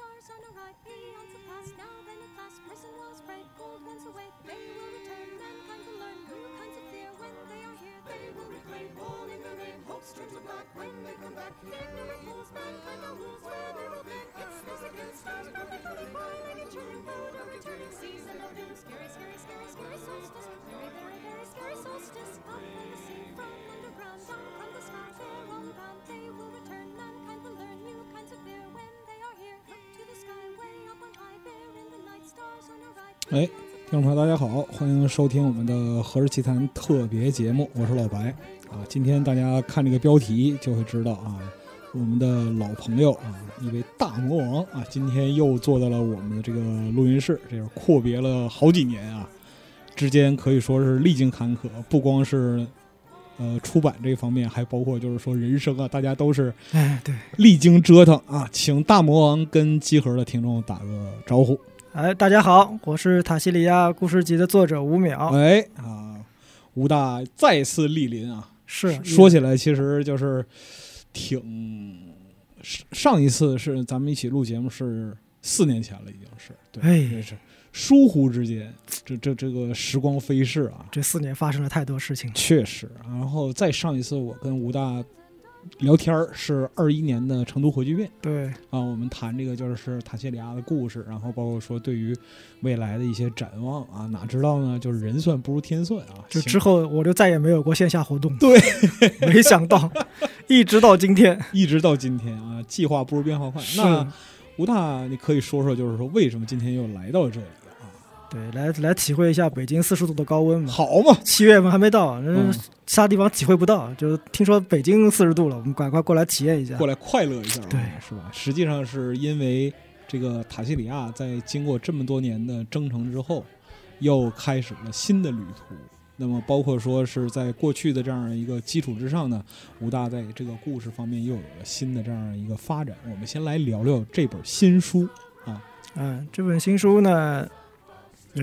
stars on a ride, eons have passed. Now then at last, prison walls break, old ones await. They will return, mankind will learn new kinds of fear when they are here. They will reclaim all in the rain, hope strips of black when they come back. Ignorant fools, mankind now rules where they will bend. It's this against stars, perpetually violating children, food of returning season of doom. Scary, scary, scary, scary solstice. Very, very, very scary solstice. Up from the sea, from underground, down 哎，听众朋友，大家好，欢迎收听我们的《何氏奇谈》特别节目，我是老白啊。今天大家看这个标题就会知道啊，我们的老朋友啊，一位大魔王啊，今天又坐到了我们的这个录音室，这是阔别了好几年啊，之间可以说是历经坎坷，不光是呃出版这方面，还包括就是说人生啊，大家都是哎，对，历经折腾啊。请大魔王跟集合的听众打个招呼。哎，大家好，我是塔西里亚故事集的作者吴淼，哎啊，吴大再次莅临啊！是说起来，其实就是挺上上一次是咱们一起录节目是四年前了，已经是。对，哎。这是疏忽之间，这这这个时光飞逝啊，这四年发生了太多事情，确实。然后再上一次我跟吴大聊天儿是二一年的成都核聚变。对，啊，我们谈这个就是塔西里亚的故事，然后包括说对于未来的一些展望啊，哪知道呢？就是人算不如天算啊！就之后我就再也没有过线下活动，对，没想到一直到今天，一直到今天啊，计划不如变化快。那吴大，你可以说说，就是说为什么今天又来到这里啊？对，来来体会一下北京四十度的高温嘛。好嘛，七月份还没到，那嗯其他地方体会不到。就是听说北京四十度了，我们赶快过来体验一下过。来快乐一下啊，对是吧？实际上是因为这个塔西里亚在经过这么多年的征程之后，又开始了新的旅途。那么，包括说是在过去的这样一个基础之上呢，武大在这个故事方面又有了新的这样一个发展。我们先来聊聊这本新书啊。嗯，这本新书呢，呃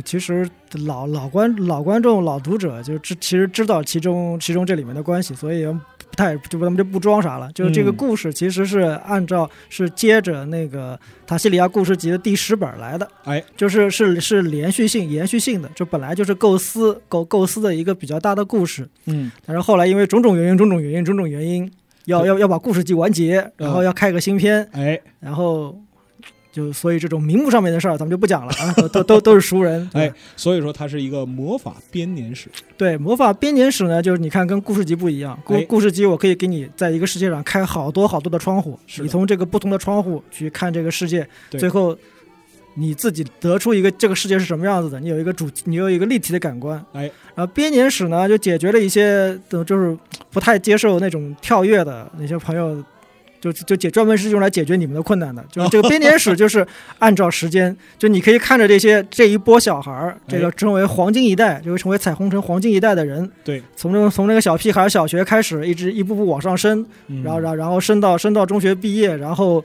其实老老观老观众、老读者就知其实知道其中其中这里面的关系，所以不太就咱们就不装啥了。就是这个嗯。故事其实是按照是接着那个塔西里亚故事集的第十本来的，哎，就是是是连续性延续性的，就本来就是构思构构思的一个比较大的故事，嗯，但是后来因为种种原因、种种原因、种种原因，要要要把故事集完结，然后要开个新篇，哎，然后就所以这种名目上面的事儿咱们就不讲了啊，都都都都是熟人。对哎，所以说它是一个魔法编年史。对魔法编年史呢，就是你看跟故事集不一样，故哎故事集我可以给你在一个世界上开好多好多的窗户，你从这个不同的窗户去看这个世界，最后。你自己得出一个这个世界是什么样子的，你有一个主，你有一个立体的感官。哎，然后编年史呢，就解决了一些的，就是不太接受那种跳跃的那些朋友，就就解专门是用来解决你们的困难的。就是这个编年史，就是按照时间，就你可以看着这些这一波小孩儿，这个哎成为黄金一代，就会成为彩虹城黄金一代的人，对，从这个从那个小屁孩儿小学开始，一直一步步往上升，嗯然后然后然后升到升到中学毕业，然后。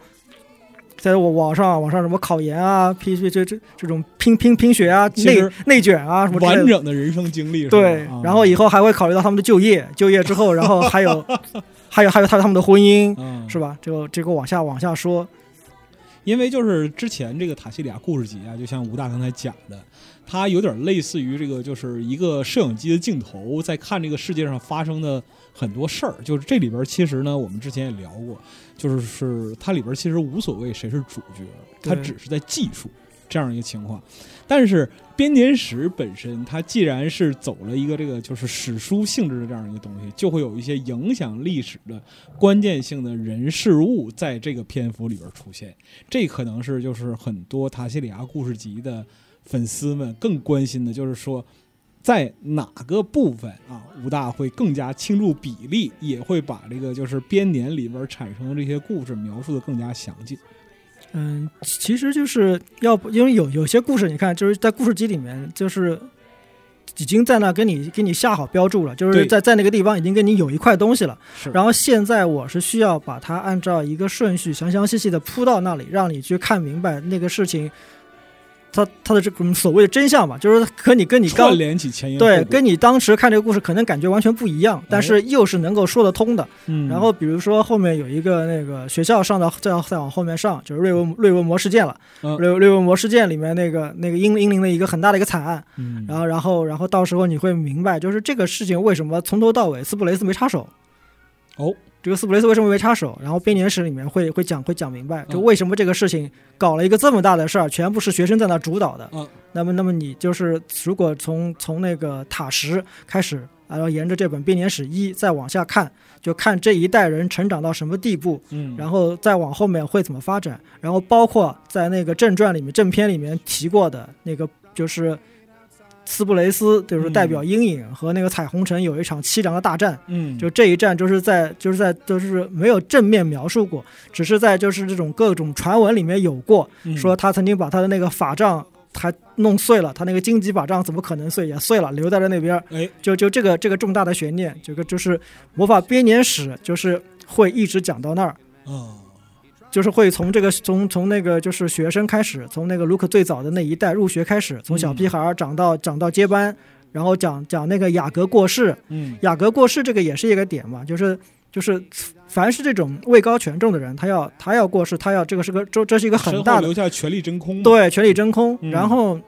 在我网上网上什么考研啊，拼这这这这种拼拼拼学啊，内内卷啊什么完整的人生经历，对啊，然后以后还会考虑到他们的就业，就业之后，然后还有 还有还有还有他们的婚姻，嗯是吧？这个这个往下往下说，因为就是之前这个塔西里亚故事集啊，就像吴大刚才讲的，它有点类似于这个，就是一个摄影机的镜头在看这个世界上发生的很多事儿。就是这里边其实呢，我们之前也聊过，就是是它里边其实无所谓谁是主角，它只是在记述这样一个情况。但是编年史本身，它既然是走了一个这个就是史书性质的这样一个东西，就会有一些影响历史的关键性的人事物在这个篇幅里边出现。这可能是就是很多塔西里亚故事集的粉丝们更关心的，就是说。在哪个部分啊，武大会更加倾注比例，也会把这个就是编年里边产生的这些故事描述的更加详尽。嗯，其实就是要不，因为有有些故事，你看就是在故事集里面，就是已经在那给你给你下好标注了，就是在在那个地方已经给你有一块东西了。是然后现在我是需要把它按照一个顺序详详细细的铺到那里，让你去看明白那个事情它它的这种所谓的真相吧，就是和你跟你刚起前因对跟你当时看这个故事可能感觉完全不一样，但是又是能够说得通的。嗯，然后比如说后面有一个那个学校上到再再往后面上，就是瑞文瑞文魔事件了。嗯。瑞瑞文魔事件里面那个那个英英灵的一个很大的一个惨案，嗯，然后然后然后到时候你会明白，就是这个事情为什么从头到尾斯布雷斯没插手。哦，这个斯普雷斯为什么没插手？然后编年史里面会会讲会讲明白，就嗯为什么这个事情搞了一个这么大的事儿，全部是学生在那主导的。嗯那么那么你就是如果从从那个塔什开始，然后沿着这本编年史一再往下看，就看这一代人成长到什么地步，嗯，然后再往后面会怎么发展，然后包括在那个正传里面、正片里面提过的那个，就是斯布雷斯，就是代表阴影和那个彩虹城有一场凄凉的大战。嗯，就这一战，就是在就是在就是没有正面描述过，只是在就是这种各种传闻里面有过，嗯说他曾经把他的那个法杖还弄碎了，他那个荆棘法杖怎么可能碎？也碎了，留在了那边。哎，就就这个这个重大的悬念，这个就是魔法编年史，就是会一直讲到那儿。啊，就是会从这个从从那个就是学生开始，从那个卢克最早的那一代入学开始，从小屁孩儿长到长到接班，然后讲讲那个雅各过世，嗯雅各过世这个也是一个点嘛，就是就是凡是这种位高权重的人，他要他要过世，他要这个是个这这是一个很大的留下权力真空嘛，对权力真空，嗯然后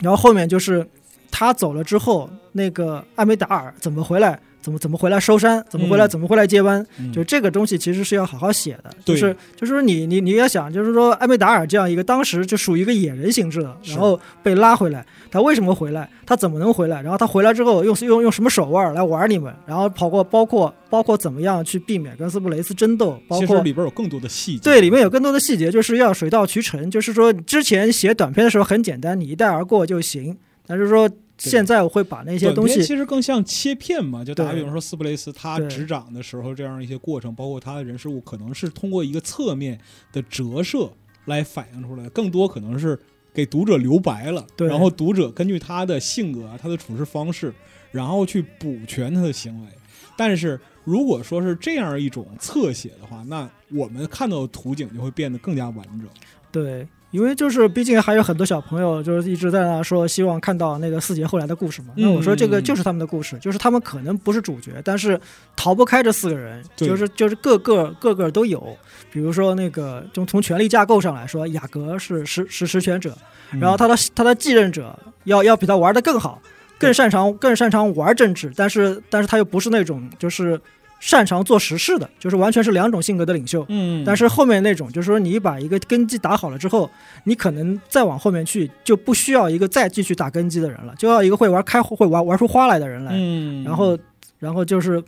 然后后面就是他走了之后，那个艾梅达尔怎么回来？怎么怎么回来收山？怎么回来？嗯怎么回来接班？嗯，就这个东西其实是要好好写的，对就是就是说你你你要想，就是说艾梅达尔这样一个当时就属于一个野人性质的，然后被拉回来，他为什么回来？他怎么能回来？然后他回来之后用用用什么手腕来玩你们？然后跑过包括包括怎么样去避免跟斯布雷斯争斗，包其实括里边有更多的细节，对里面有更多的细节，就是要水到渠成，就是说之前写短篇的时候很简单，你一带而过就行，但是说现在我会把那些东西其实更像切片嘛，就打对。比方说斯普雷斯他执掌的时候这样一些过程，包括他的人事物，可能是通过一个侧面的折射来反映出来，更多可能是给读者留白了，对。然后读者根据他的性格啊、他的处事方式，然后去补全他的行为。但是如果说是这样一种侧写的话，那我们看到的图景就会变得更加完整。对，因为就是毕竟还有很多小朋友就是一直在那说希望看到那个四杰后来的故事嘛。那我说这个嗯就是他们的故事，就是他们可能不是主角，但是逃不开这四个人，就是就是个个个个都有。比如说那个，就从权力架构上来说，雅阁是实实实权者，嗯然后他的他的继任者要要比他玩的更好，更擅长更擅长玩政治，但是但是他又不是那种就是擅长做实事的，就是完全是两种性格的领袖。嗯，但是后面那种，就是说你把一个根基打好了之后，你可能再往后面去，就不需要一个再继续打根基的人了，就要一个会玩开会玩玩出花来的人来。嗯，然后，然后就是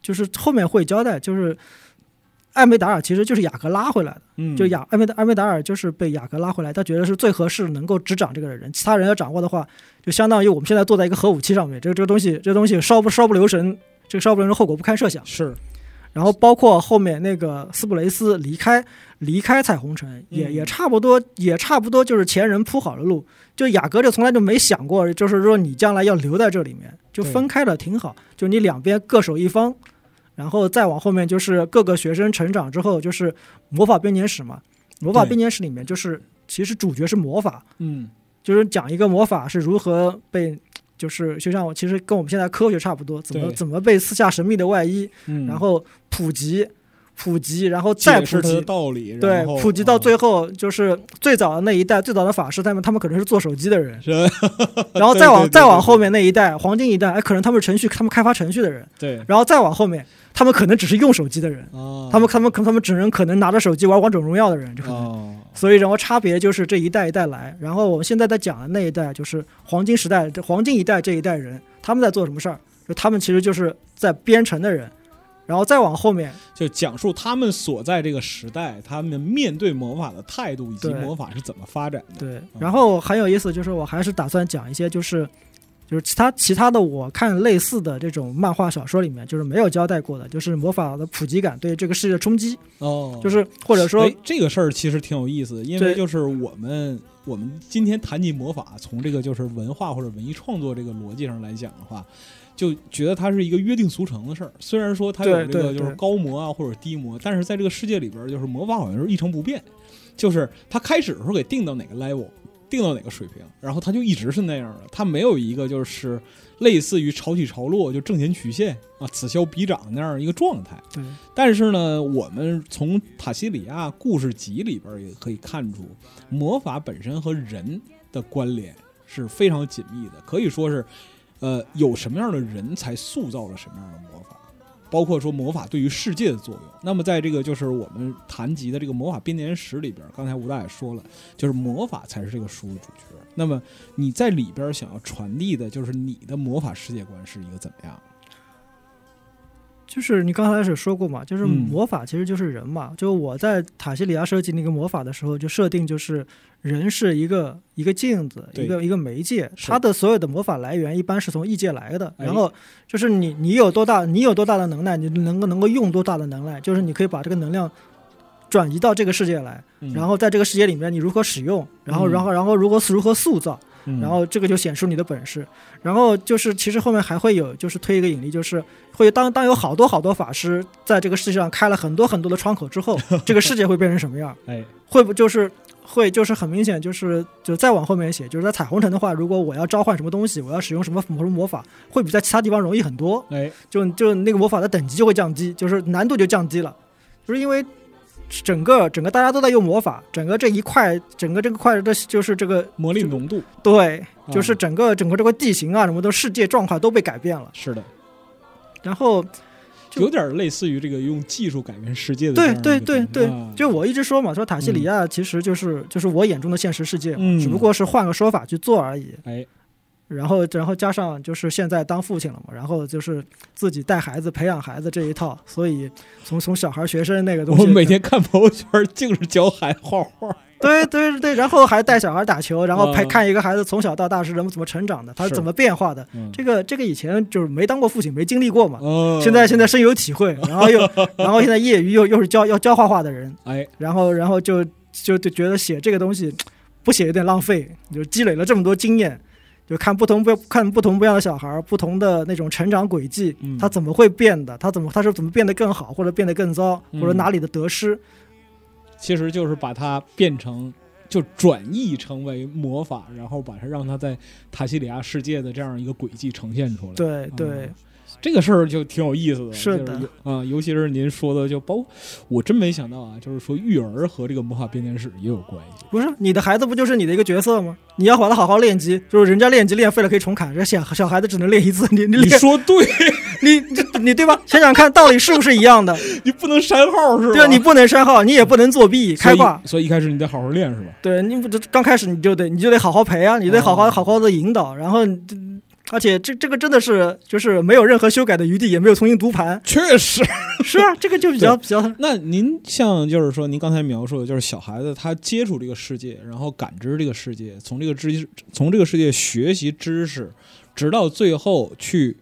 就是后面会交代，就是艾梅达尔其实就是雅各拉回来的，嗯。就雅艾梅达艾梅达尔就是被雅各拉回来，他觉得是最合适能够执掌这个的人，其他人要掌握的话，就相当于我们现在坐在一个核武器上面，这个这个东西这个东西稍不稍不留神，这个稍不留神后果不堪设想。是然后包括后面那个斯普雷斯离开离开彩虹城，也嗯也差不多，也差不多就是前人铺好了路。就雅阁就从来就没想过，就是说你将来要留在这里面，就分开了挺好。就你两边各守一方，然后再往后面就是各个学生成长之后，就是魔法编年史嘛。魔法对编年史里面就是其实主角是魔法，嗯就是讲一个魔法是如何被。就是就像我其实跟我们现在科学差不多，怎么怎么被撕下神秘的外衣，嗯，然后普及，普及，然后再普及，道理，对，普及到最啊后就是最早的那一代，最早的法师他们，他们可能是做手机的人，然后再往 再往后面那一代，黄金一代，哎，可能他们是程序，他们开发程序的人，对。然后再往后面，他们可能只是用手机的人，哦，他们他们他们只能可能拿着手机玩王者荣耀的人，就可能。哦，所以，然后差别就是这一代一代来，然后我们现在在讲的那一代就是黄金时代，这黄金一代这一代人，他们在做什么事儿？就他们其实就是在编程的人，然后再往后面，就讲述他们所在这个时代，他们面对魔法的态度以及魔法是怎么发展的。对，然后很有意思，就是我还是打算讲一些，就是就是其他其他的，我看类似的这种漫画小说里面，就是没有交代过的，就是魔法的普及感对这个世界的冲击，哦，就是或者说哎，这个事儿其实挺有意思的，因为就是我们我们今天谈及魔法，从这个就是文化或者文艺创作这个逻辑上来讲的话，就觉得它是一个约定俗成的事儿。虽然说它有对这个就是高魔啊或者低魔，但是在这个世界里边，就是魔法好像是一成不变，就是它开始的时候给定到哪个 level。定到哪个水平，然后它就一直是那样的，它没有一个就是类似于潮起潮落就挣钱曲线啊此消彼长那样一个状态。对，但是呢，我们从塔西里亚故事集里边也可以看出，魔法本身和人的关联是非常紧密的，可以说是，呃，有什么样的人才塑造了什么样的魔法，包括说魔法对于世界的作用。那么在这个就是我们谈及的这个魔法编年史里边，刚才吴大爷说了，就是魔法才是这个书的主角。那么你在里边想要传递的就是你的魔法世界观是一个怎么样？就是你刚才是说过嘛，就是魔法其实就是人嘛。就我在塔西里亚设计那个魔法的时候，就设定就是人是一个一个镜子，一个一个媒介，它的所有的魔法来源一般是从异界来的。哎然后就是你你有多大，你有多大的能耐，你能够能够用多大的能耐，就是你可以把这个能量转移到这个世界来，嗯然后在这个世界里面你如何使用，然后嗯然后然后如何如何塑造。嗯然后这个就显出你的本事。然后就是其实后面还会有，就是推一个引力，就是会当当有好多好多法师在这个世界上开了很多很多的窗口之后，这个世界会变成什么样？哎，会不就是会就是很明显，就是就再往后面写，就是在彩虹城的话，如果我要召唤什么东西，我要使用什么什么魔法，会比在其他地方容易很多。哎，就就那个魔法的等级就会降低，就是难度就降低了，就是因为整个整个大家都在用魔法，整个这一块整个这个块的就是这个魔力浓度对，啊就是整个整个这个地形啊，什么的世界状况都被改变了。是的。然后，就有点类似于这个用技术改变世界的对对对对啊，就我一直说嘛，说塔西里亚其实就是、就是我眼中的现实世界，嗯只不过是换个说法去做而已。哎，然后然后加上就是现在当父亲了嘛，然后就是自己带孩子、培养孩子这一套，所以从从小孩学生那个东西，我每天看朋友圈净是教孩子画画，对对对，然后还带小孩打球，然后陪啊看一个孩子从小到大是怎么怎么成长的，他是。是怎么变化的。嗯。这个这个以前就是没当过父亲，没经历过嘛。哦现在现在深有体会，然后又然后现在业余又又是教要教画画的人，哎，然后然后就就就觉得写这个东西不写有点浪费，就积累了这么多经验，就看不同不看不同不一样的小孩儿，不同的那种成长轨迹，嗯。他怎么会变的，他怎么他是怎么变得更好，或者变得更糟，嗯或者哪里的得失，其实就是把它变成。就转译成为魔法，然后把它让它在塔西里亚世界的这样一个轨迹呈现出来。对对嗯，这个事儿就挺有意思的，是的啊、尤其是您说的，就包我真没想到啊，就是说育儿和这个魔法编年史也有关系。不是你的孩子不就是你的一个角色吗？你要把他好好练级，就是人家练级练废了可以重砍，这小小孩子只能练一次，你你你说对，你你你对吧？想想看，道理是不是一样的？你不能删号是吧？对啊，你不能删号，你也不能作弊开挂。所以，一开始你得好好练是吧？对，你不这刚开始你就得你就得好好陪啊，你得好好哦好好的引导，然后这而且这这个真的是就是没有任何修改的余地，也没有重新读盘，确实。是啊，这个就比较比较那您像就是说，您刚才描述的，就是小孩子他接触这个世界，然后感知这个世界，从这个知从这个世界学习知识，直到最后去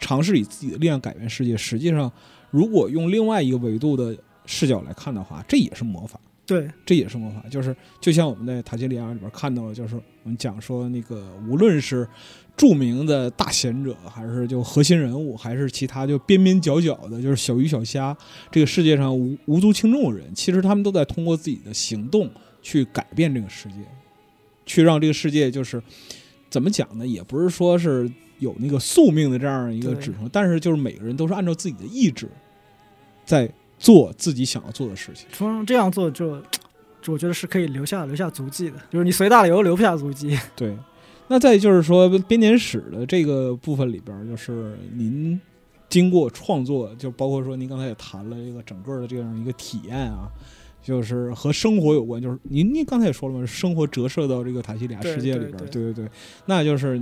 尝试以自己的力量改变世界。实际上，如果用另外一个维度的视角来看的话，这也是魔法。对这也是魔法，就是就像我们在塔吉里亚里边看到的，就是我们讲说那个无论是著名的大贤者，还是就核心人物，还是其他就边边角角的，就是小鱼小虾，这个世界上无无足轻重的人，其实他们都在通过自己的行动去改变这个世界，去让这个世界就是怎么讲呢？也不是说是有那个宿命的这样一个指称，但是就是每个人都是按照自己的意志在做自己想要做的事情。从这样做就。就我觉得是可以留下留下足迹的，就是你随大流留不下足迹。对，那再就是说编年史的这个部分里边儿，就是您经过创作，就包括说您刚才也谈了这个整个的这样一个体验啊，就是和生活有关，就是您您刚才也说了嘛，生活折射到这个塔西里亚世界里边对对对，那就是。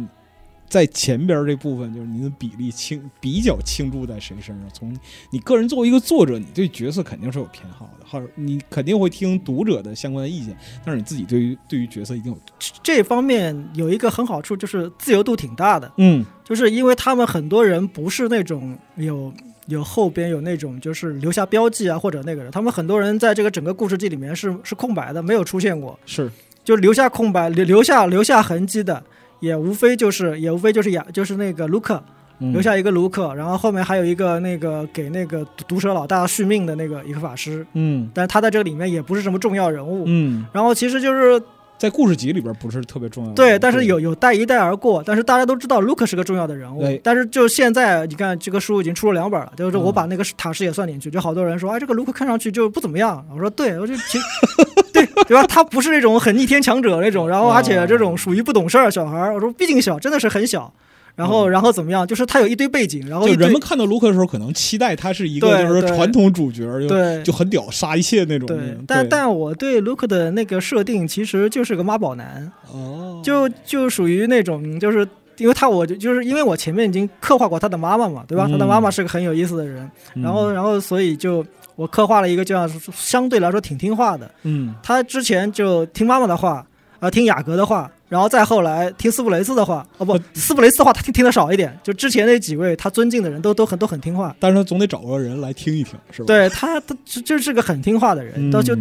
在前边儿这部分，就是您的比例倾比较倾注在谁身上？从你个人作为一个作者，你对角色肯定是有偏好的，或者你肯定会听读者的相关的意见，但是你自己对于对于角色一定有这方面有一个很好处，就是自由度挺大的。嗯就是因为他们很多人不是那种有有后边有那种就是留下标记啊或者那个人，他们很多人在这个整个故事记里面是是空白的，没有出现过，是就留下空白留留下留下痕迹的，也无非就是也无非就是雅就是那个卢克嗯留下一个卢克，然后后面还有一个那个给那个毒毒蛇老大续命的那个一个法师，嗯但是他在这个里面也不是什么重要人物。嗯，然后其实就是在故事集里边不是特别重要的。对，但是有有带一带而过，但是大家都知道 Luke 是个重要的人物对。但是就现在，你看这个书已经出了两本了，就是我嗯把那个塔什也算进去，就好多人说，哎，这个 Luke 看上去就不怎么样。我说对，我就其 对对吧？他不是那种很逆天强者那种，然后而且这种属于不懂事儿小孩儿。我说毕竟小，真的是很小。然后嗯然后怎么样？就是他有一堆背景，然后就人们看到卢克的时候，可能期待他是一个就是传统主角，就就很屌，杀一切那种。对，但但我对 Luke 的那个设定其实就是个妈宝男。哦，就就属于那种，就是因为他我就就是因为我前面已经刻画过他的妈妈嘛，对吧？嗯他的妈妈是个很有意思的人，然后然后所以就我刻画了一个这样相对来说挺听话的，嗯。他之前就听妈妈的话，呃，听雅阁的话。然后再后来听斯普雷斯的话，哦不，斯普雷斯的话他听听的少一点，就之前那几位他尊敬的人都都很都很听话，但是他总得找个人来听一听，是吧？对他他就就是个很听话的人，嗯，到就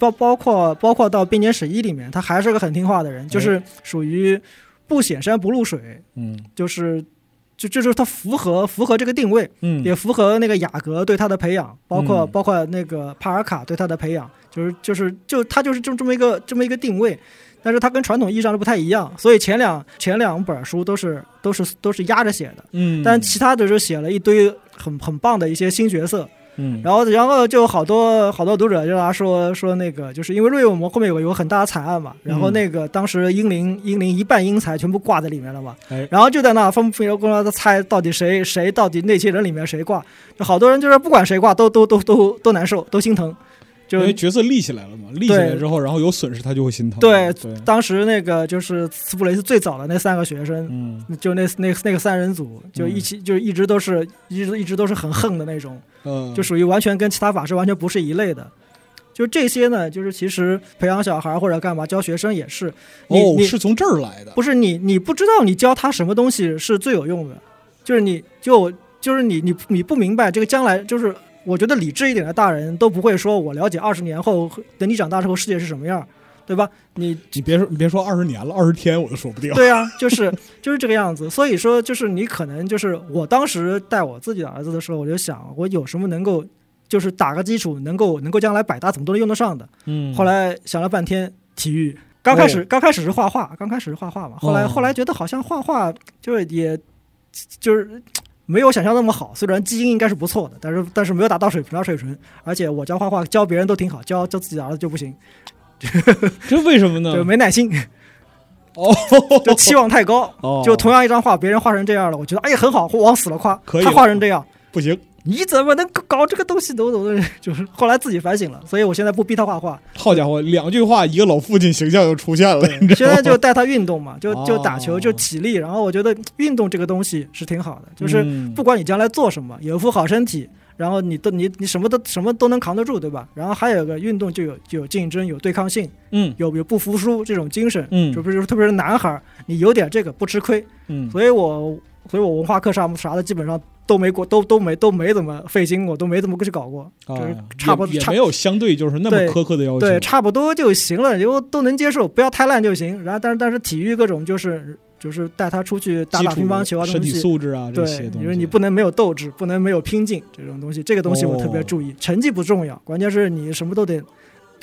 包包括包括到编年史一里面，他还是个很听话的人，就是属于不显山不露水，嗯。就是就就是它符合符合这个定位，嗯。也符合那个雅阁对他的培养，包括、嗯。包括那个帕尔卡对他的培养，就是就是就他就是这这么一个这么一个定位。但是它跟传统意义上的不太一样，所以前两前两本书都是都是都是压着写的，嗯，但其他的就写了一堆很很棒的一些新角色，嗯。然后，然后就好多好多读者就来说说那个，就是因为瑞我们后面有个有个很大的惨案嘛，然后那个当时英灵英灵一半英才全部挂在里面了嘛哎，然后就在那分分工作猜到底谁谁到底那些人里面谁挂，就好多人就是不管谁挂都都都都都难受，都心疼，就因为角色立起来了嘛，立起来之后，然后有损失他就会心疼。对对，当时那个就是斯普雷斯最早的那三个学生，嗯就那那那个三人组，就一起就一直都是一直一直都是很横的那种。嗯，就属于完全跟其他法师完全不是一类的。就这些呢，就是其实培养小孩或者干嘛教学生也是，你、哦，你是从这儿来的。不是你你不知道你教他什么东西是最有用的，就是你就就是你你你不明白这个将来就是。我觉得理智一点的大人都不会说，我了解二十年后，等你长大之后世界是什么样，对吧？你你别说，你别说二十年了，二十天我都说不定。对啊，就是就是这个样子。所以说，就是你可能就是我当时带我自己的儿子的时候，我就想，我有什么能够就是打个基础，能够能够将来百搭怎么都能用得上的。嗯，后来想了半天，体育。刚开始刚开始是画画，刚开始是画画嘛，后来哦后来觉得好像画画就是也就是。没有想象那么好，虽然基因应该是不错的，但是但是没有达到水平的水准，而且我教画画教别人都挺好，教教自己的儿子就不行，这为什么呢？就没耐心，哦，就期望太高，哦就同样一张画，别人画成这样了，我觉得哎呀很好，往死了夸，他可以他画成这样，不行，你怎么能搞这个东西？都都就是后来自己反省了，所以我现在不逼他画画，好家伙，两句话，一个老父亲形象就出现了，你现？在就带他运动嘛，就就打球，哦就体力。然后我觉得运动这个东西是挺好的，就是嗯不管你将来做什么，有一副好身体，然后你都你你什么都什么都能扛得住，对吧？然后还有个运动就有就有竞争，有对抗性，嗯有有不服输这种精神。嗯就不是特别是男孩儿，你有点这个不吃亏。嗯，所以我所以我文化课上啥的基本上都没过，都都没都没怎么费心过，都没怎么去搞过，啊就是差不多差也也没有相对就是那么苛刻的要求。对，差不多就行了，就都能接受，不要太烂就行。然后，但是但是体育各种就是就是带他出去打打乒乓球啊，身体。素质啊这些对，东西，你说你不能没有斗志，不能没有拼劲这种东西，这个东西我特别哦注意。成绩不重要，关键是你什么都得，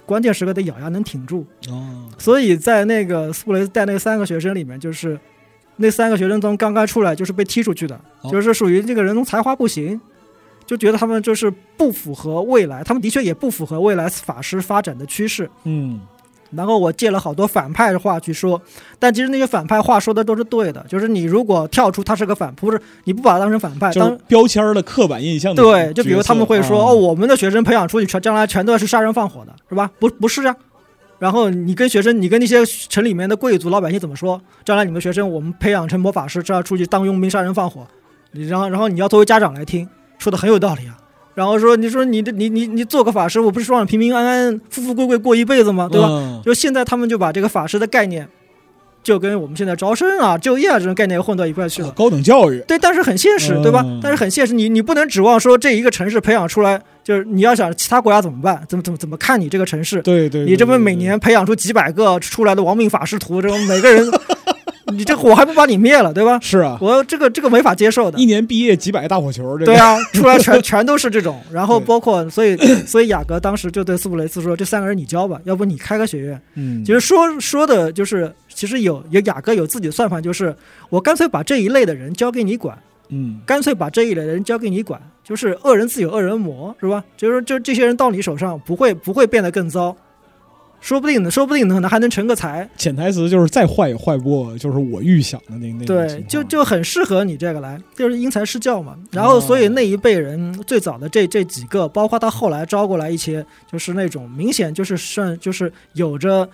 关键时刻得咬牙能挺住。哦，所以在那个斯普雷斯带那三个学生里面，就是那三个学生从刚刚出来就是被踢出去的，哦就是属于这个人从才华不行，就觉得他们就是不符合未来，他们的确也不符合未来法师发展的趋势。嗯然后我借了好多反派的话去说，但其实那些反派话说的都是对的，就是你如果跳出他是个反，不是你不把他当成反派，当标签的刻板印象对，就比如他们会说、哦，我们的学生培养出去全将来全都是杀人放火的，是吧？不不是啊。然后你跟学生，你跟那些城里面的贵族老百姓怎么说？将来你们学生我们培养成魔法师，这样出去当佣兵杀人放火，你然后然后你要作为家长来听，说的很有道理啊。然后说你说你这你你你做个法师，我不是说让你平平安安、富富贵贵过一辈子吗？对吧？嗯就现在他们就把这个法师的概念，就跟我们现在招生啊、就业啊这种概念混到一块去了啊。高等教育，对，但是很现实，对吧嗯？但是很现实，你你不能指望说这一个城市培养出来，就是你要想其他国家怎么办？怎么怎么怎么看你这个城市？对对，你这么对每年培养出几百个出来的亡命法师徒，这种每个人，你这火还不把你灭了，对吧？是啊，我这个这个没法接受的一。年毕业几百个大火球，这个对啊，出来全 全都是这种，然后包括所以所以雅各当时就对斯普雷斯说：“这三个人你教吧，要不你开个学院。”嗯，其实说说的就是，其实有有雅各有自己的算盘，就是我干脆把这一类的人交给你管，嗯，干脆把这一类的人交给你管，就是恶人自有恶人磨，是吧？就是就这些人到你手上不会不会变得更糟，说不定呢，说不定可能还能成个才，潜台词就是再坏也坏不过，就是我预想的那那种对就就很适合你这个来，就是因材施教嘛。然后，所以那一辈人最早的这这几个，包括他后来招过来一些，就是那种明显就是算就是有着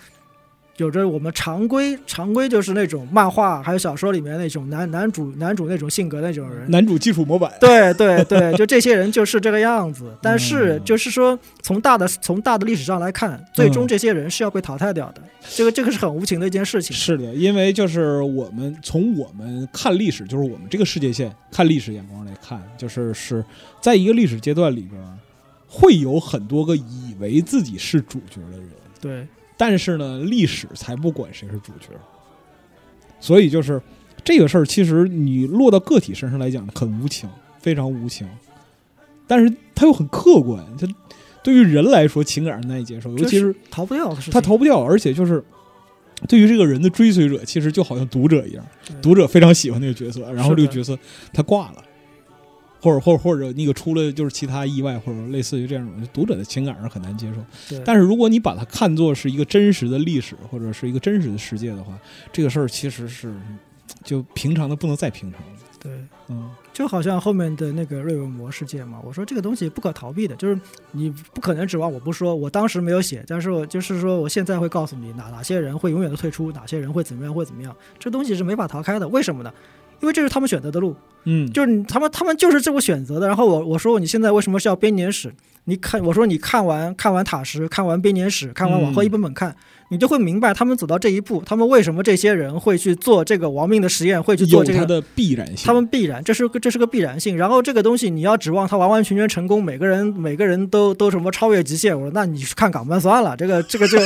有着我们常规常规就是那种漫画还有小说里面那种男男主男主那种性格那种人。男主基础模板，对对对，就这些人就是这个样子。但是嗯就是说，从大的从大的历史上来看，最终嗯这些人是要被淘汰掉的。这个这个是很无情的一件事情。是的，因为就是我们从我们看历史，就是我们这个世界线看历史眼光来看，就是是在一个历史阶段里边，会有很多个以为自己是主角的人，对但是呢，历史才不管谁是主角，所以就是这个事儿，其实你落到个体身上来讲很无情，非常无情，但是它又很客观，它对于人来说情感上难以接受，尤其是逃不掉的事情。他逃不掉，而且就是对于这个人的追随者，其实就好像读者一样，读者非常喜欢那个角色，然后这个角色他挂了，或者或者或者那个出了就是其他意外，或者类似于这样种，读者的情感上很难接受。对，但是如果你把它看作是一个真实的历史或者是一个真实的世界的话，这个事儿其实是就平常的不能再平常了。对，嗯，就好像后面的那个瑞文魔事件嘛，我说这个东西不可逃避的，就是你不可能指望我不说，我当时没有写，但是我就是说我现在会告诉你哪哪些人会永远的退出，哪些人会怎么样会怎么样，这东西是没法逃开的。为什么呢？因为这是他们选择的路，嗯，就是他们他们就是这么选择的。然后我我说你现在为什么是要编年史？你看我说你看完看完塔什，看完编年史，看完往后嗯一本本看，你就会明白他们走到这一步，他们为什么这些人会去做这个亡命的实验，会去做这个的必然性。他们必然，这是个这是个必然性。然后这个东西你要指望他完完全全成功，每个人每个人都都什么超越极限，我说那你去看港漫算了，这个这个就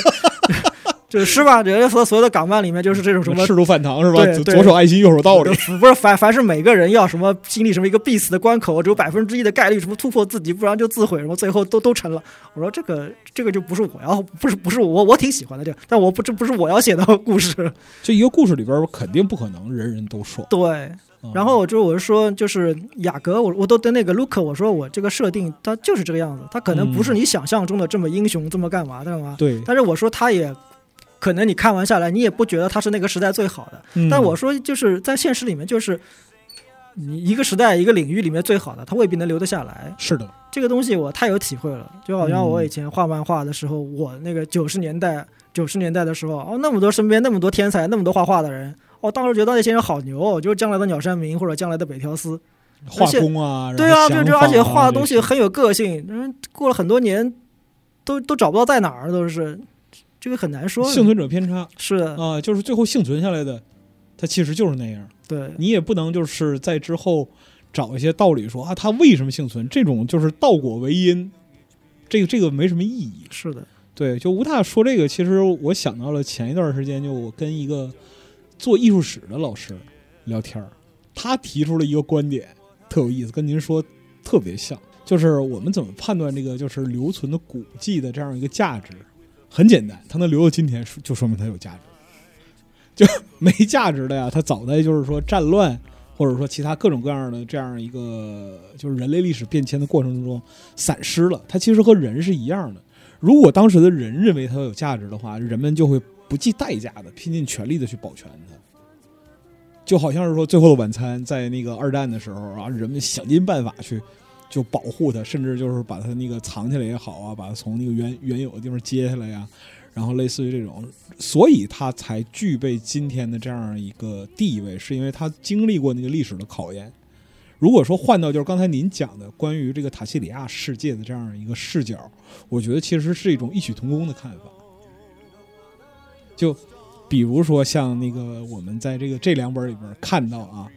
就是吧？人家所所有的港漫里面就是这种什么赤。足反唐是吧？左左手爱心，右手道理。不是凡凡是每个人要什么经历什么一个必死的关口，只有百分之一的概率什么突破自己，不然就自毁，什么最后都都成了。我说这个这个就不是我要，不是不是我我挺喜欢的这个，但我不这不是我要写的故事。就一个故事里边，肯定不可能人人都爽。对，嗯然后我就我就说，就是雅阁，我我都跟那个 Luke 我说我这个设定它就是这个样子，他可能不是嗯你想象中的这么英雄，这么干嘛干嘛。对，但是我说他也可能你看完下来，你也不觉得他是那个时代最好的。嗯但我说就是在现实里面，就是你一个时代一个领域里面最好的，他未必能留得下来。是的，这个东西我太有体会了，就好像我嗯以前画漫画的时候，我那个九十年代九十年代的时候，哦，那么多身边那么多天才，那么多画画的人，哦，当时觉得那些人好牛哦，就是将来的鸟山明或者将来的北条司。画工啊，对啊，就就而且画的东西很有个性，嗯，过了很多年，都都找不到在哪儿，都是这个很难说。幸存者偏差是的，啊，就是最后幸存下来的，他其实就是那样。对你也不能就是在之后找一些道理说啊，他为什么幸存？这种就是倒果为因，这个这个没什么意义。是的，对，就吴大说这个，其实我想到了前一段时间，就我跟一个做艺术史的老师聊天儿，他提出了一个观点，特有意思，跟您说特别像，就是我们怎么判断这个就是留存的古迹的这样一个价值？很简单，它能留到今天，就说明它有价值。就没价值的呀，它早在就是说战乱，或者说其他各种各样的这样一个就是人类历史变迁的过程中散失了。它其实和人是一样的。如果当时的人认为它有价值的话，人们就会不计代价的拼尽全力的去保全它。就好像是说《最后的晚餐》在那个二战的时候啊，人们想尽办法去就保护它，甚至就是把它那个藏起来也好啊，把它从那个原原有的地方接下来呀、然后类似于这种，所以它才具备今天的这样一个地位，是因为它经历过那个历史的考验。如果说换到就是刚才您讲的关于这个塔西里亚世界的这样一个视角，我觉得其实是一种异曲同工的看法。就比如说像那个我们在这个这两本里边看到啊，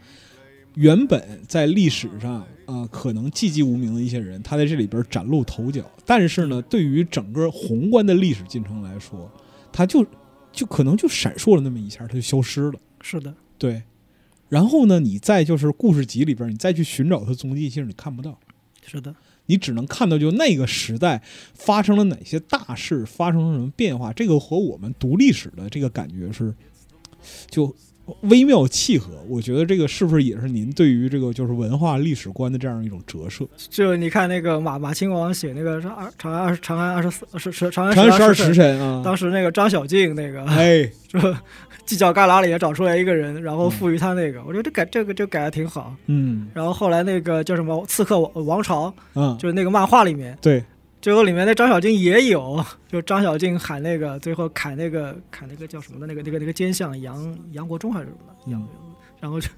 原本在历史上、呃可能寂寂无名的一些人，他在这里边崭露头角，但是呢，对于整个宏观的历史进程来说，他就就可能就闪烁了那么一下，他就消失了。是的，对。然后呢，你再就是故事集里边，你再去寻找他踪迹，其实你看不到，是的，你只能看到就那个时代发生了哪些大事，发生了什么变化。这个和我们读历史的这个感觉是就微妙契合。我觉得这个是不是也是您对于这个就是文化历史观的这样一种折射？就你看那个马马亲王写那个《二长安二长安二十四是是长安十二时时辰啊，当时那个张小敬那个哎，说犄角旮旯里也找出来一个人，然后赋予他那个，我觉得这改这个就改的挺好。嗯然后后来那个叫什么《刺客王王朝》，嗯，就是那个漫画里面，对，最后里面的张小静也有，就张小静喊那个最后砍那个砍那个叫什么的那个那个那个奸相杨杨国忠还是什么的杨嗯，然后就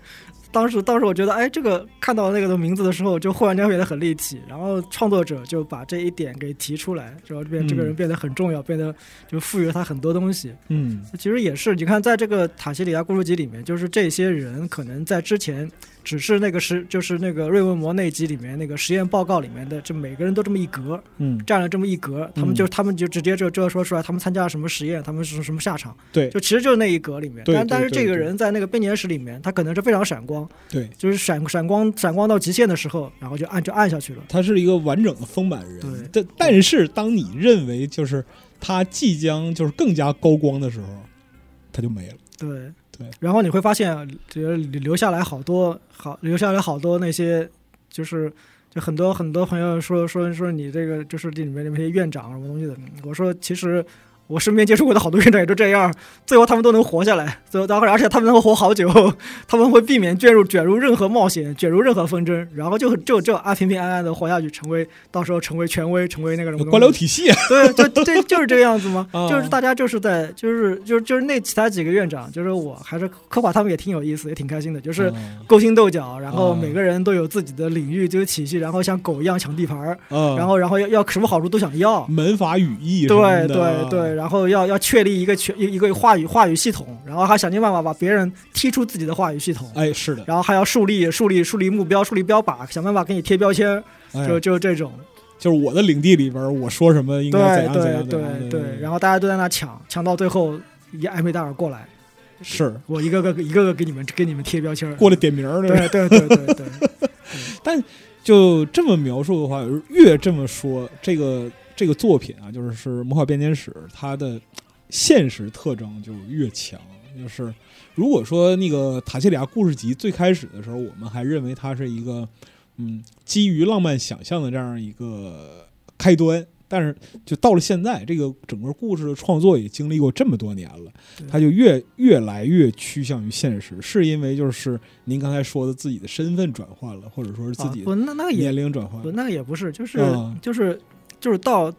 当时当时我觉得哎这个看到那个的名字的时候，就忽然间变得很立体，然后创作者就把这一点给提出来，然后变这个人嗯变得很重要，变得就赋予了他很多东西。嗯。其实也是，你看，在这个塔西里亚故事集里面，就是这些人可能在之前只是那个实，就是那个瑞文摩那集里面那个实验报告里面的，这每个人都这么一格，嗯，占了这么一格，他们嗯。就、他们就直接就就说出来，他们参加了什么实验，他们是什么下场，对。就其实就是那一格里面。但但是这个人在那个编年史里面，他可能是非常闪光，对，就是闪闪光闪光到极限的时候，然后就按就按下去了。他是一个完整的丰满人。对但但是当你认为就是他即将就是更加高光的时候，他就没了。对对，然后你会发现，留留下来好多好，留下来好多那些，就是就很多很多朋友说说说你这个就是这里面那些院长什么东西的，我说其实。我身边接触过的好多院长也就这样，最后他们都能活下来，最后当然而且他们能活好久，他们会避免卷入卷入任何冒险，卷入任何纷争，然后就就就啊平平安安的活下去，成为到时候成为权威，成为那个什么官僚体系。啊，对，就对，就是这个样子吗？啊。就是大家就是在，就是就是就是那其他几个院长，就是我还是刻画他们也挺有意思，也挺开心的，就是嗯勾心斗角，然后啊每个人都有自己的领域，就是体系，然后像狗一样抢地盘然后然后要要什么好处都想要。门法语义对的。啊对对，然后要要确立一个全一一个话语话语系统，然后还想尽办法把别人踢出自己的话语系统，哎，是的，然后还要树立树立树立目标，树立标靶，想办法给你贴标签，哎就就这种。就是我的领地里边，我说什么应该怎样怎对对样怎样对对，然后大家都在那抢，抢到最后，一艾梅达尔过来，是。我一个个一个个给你们给你们贴标签儿，过来点名儿。对。对对对。对。但，就这么描述的话，越这么说，这个这个作品啊，就是是《魔法编年史》，它的现实特征就越强。就是如果说那个塔西里亚故事集最开始的时候，我们还认为它是一个嗯基于浪漫想象的这样一个开端。但是，就到了现在，这个整个故事的创作也经历过这么多年了，它就越越来越趋向于现实，是因为就是您刚才说的自己的身份转换了，或者说是自己的啊不那那个年龄转换不，那个也不是，就是、嗯就是就是到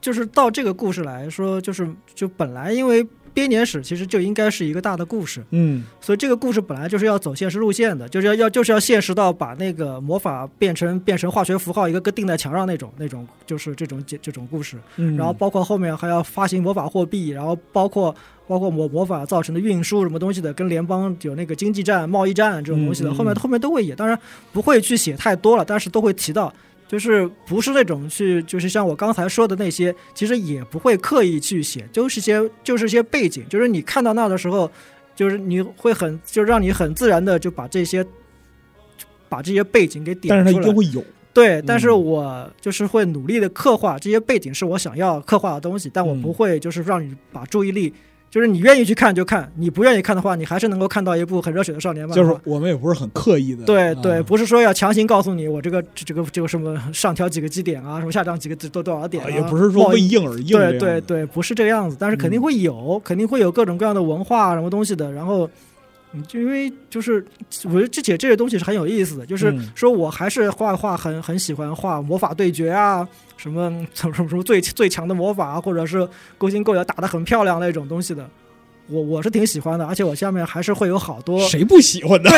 就是到这个故事来说，就是就本来因为编年史其实就应该是一个大的故事，嗯所以这个故事本来就是要走现实路线的，就是要要就是要现实到把那个魔法变成变成化学符号，一个个钉在墙上那种那种，就是这种这种故事。嗯，然后包括后面还要发行魔法货币，然后包括包括魔魔法造成的运输什么东西的，跟联邦有那个经济战、贸易战这种东西的，后面后面都会演，当然不会去写太多了，但是都会提到。就是不是那种去，就是像我刚才说的那些，其实也不会刻意去写，就是些就是些背景，就是你看到那的时候，就是你会很就让你很自然的就把这些把这些背景给点但是它出来。一定会有，对，但是嗯我就是会努力的刻画这些背景是我想要刻画的东西，但我嗯不会就是让你把注意力，就是你愿意去看就看，你不愿意看的话，你还是能够看到一部很热血的少年漫画。就是我们也不是很刻意的，对对，啊不是说要强行告诉你我这个这个这个什么上调几个基点啊，什么下降几个多多少点、啊，啊也不是说为硬而硬对，对对，不是这个样子，但是肯定嗯会有，肯定会有各种各样的文化什么东西的。然后，嗯，就因为就是我觉得这些这些东西是很有意思的，就是嗯说我还是画画很很喜欢画魔法对决啊，什么什么什么什么最最强的魔法啊，或者是勾心斗角打得很漂亮那种东西的。我我是挺喜欢的，而且我下面还是会有好多谁不喜欢呢？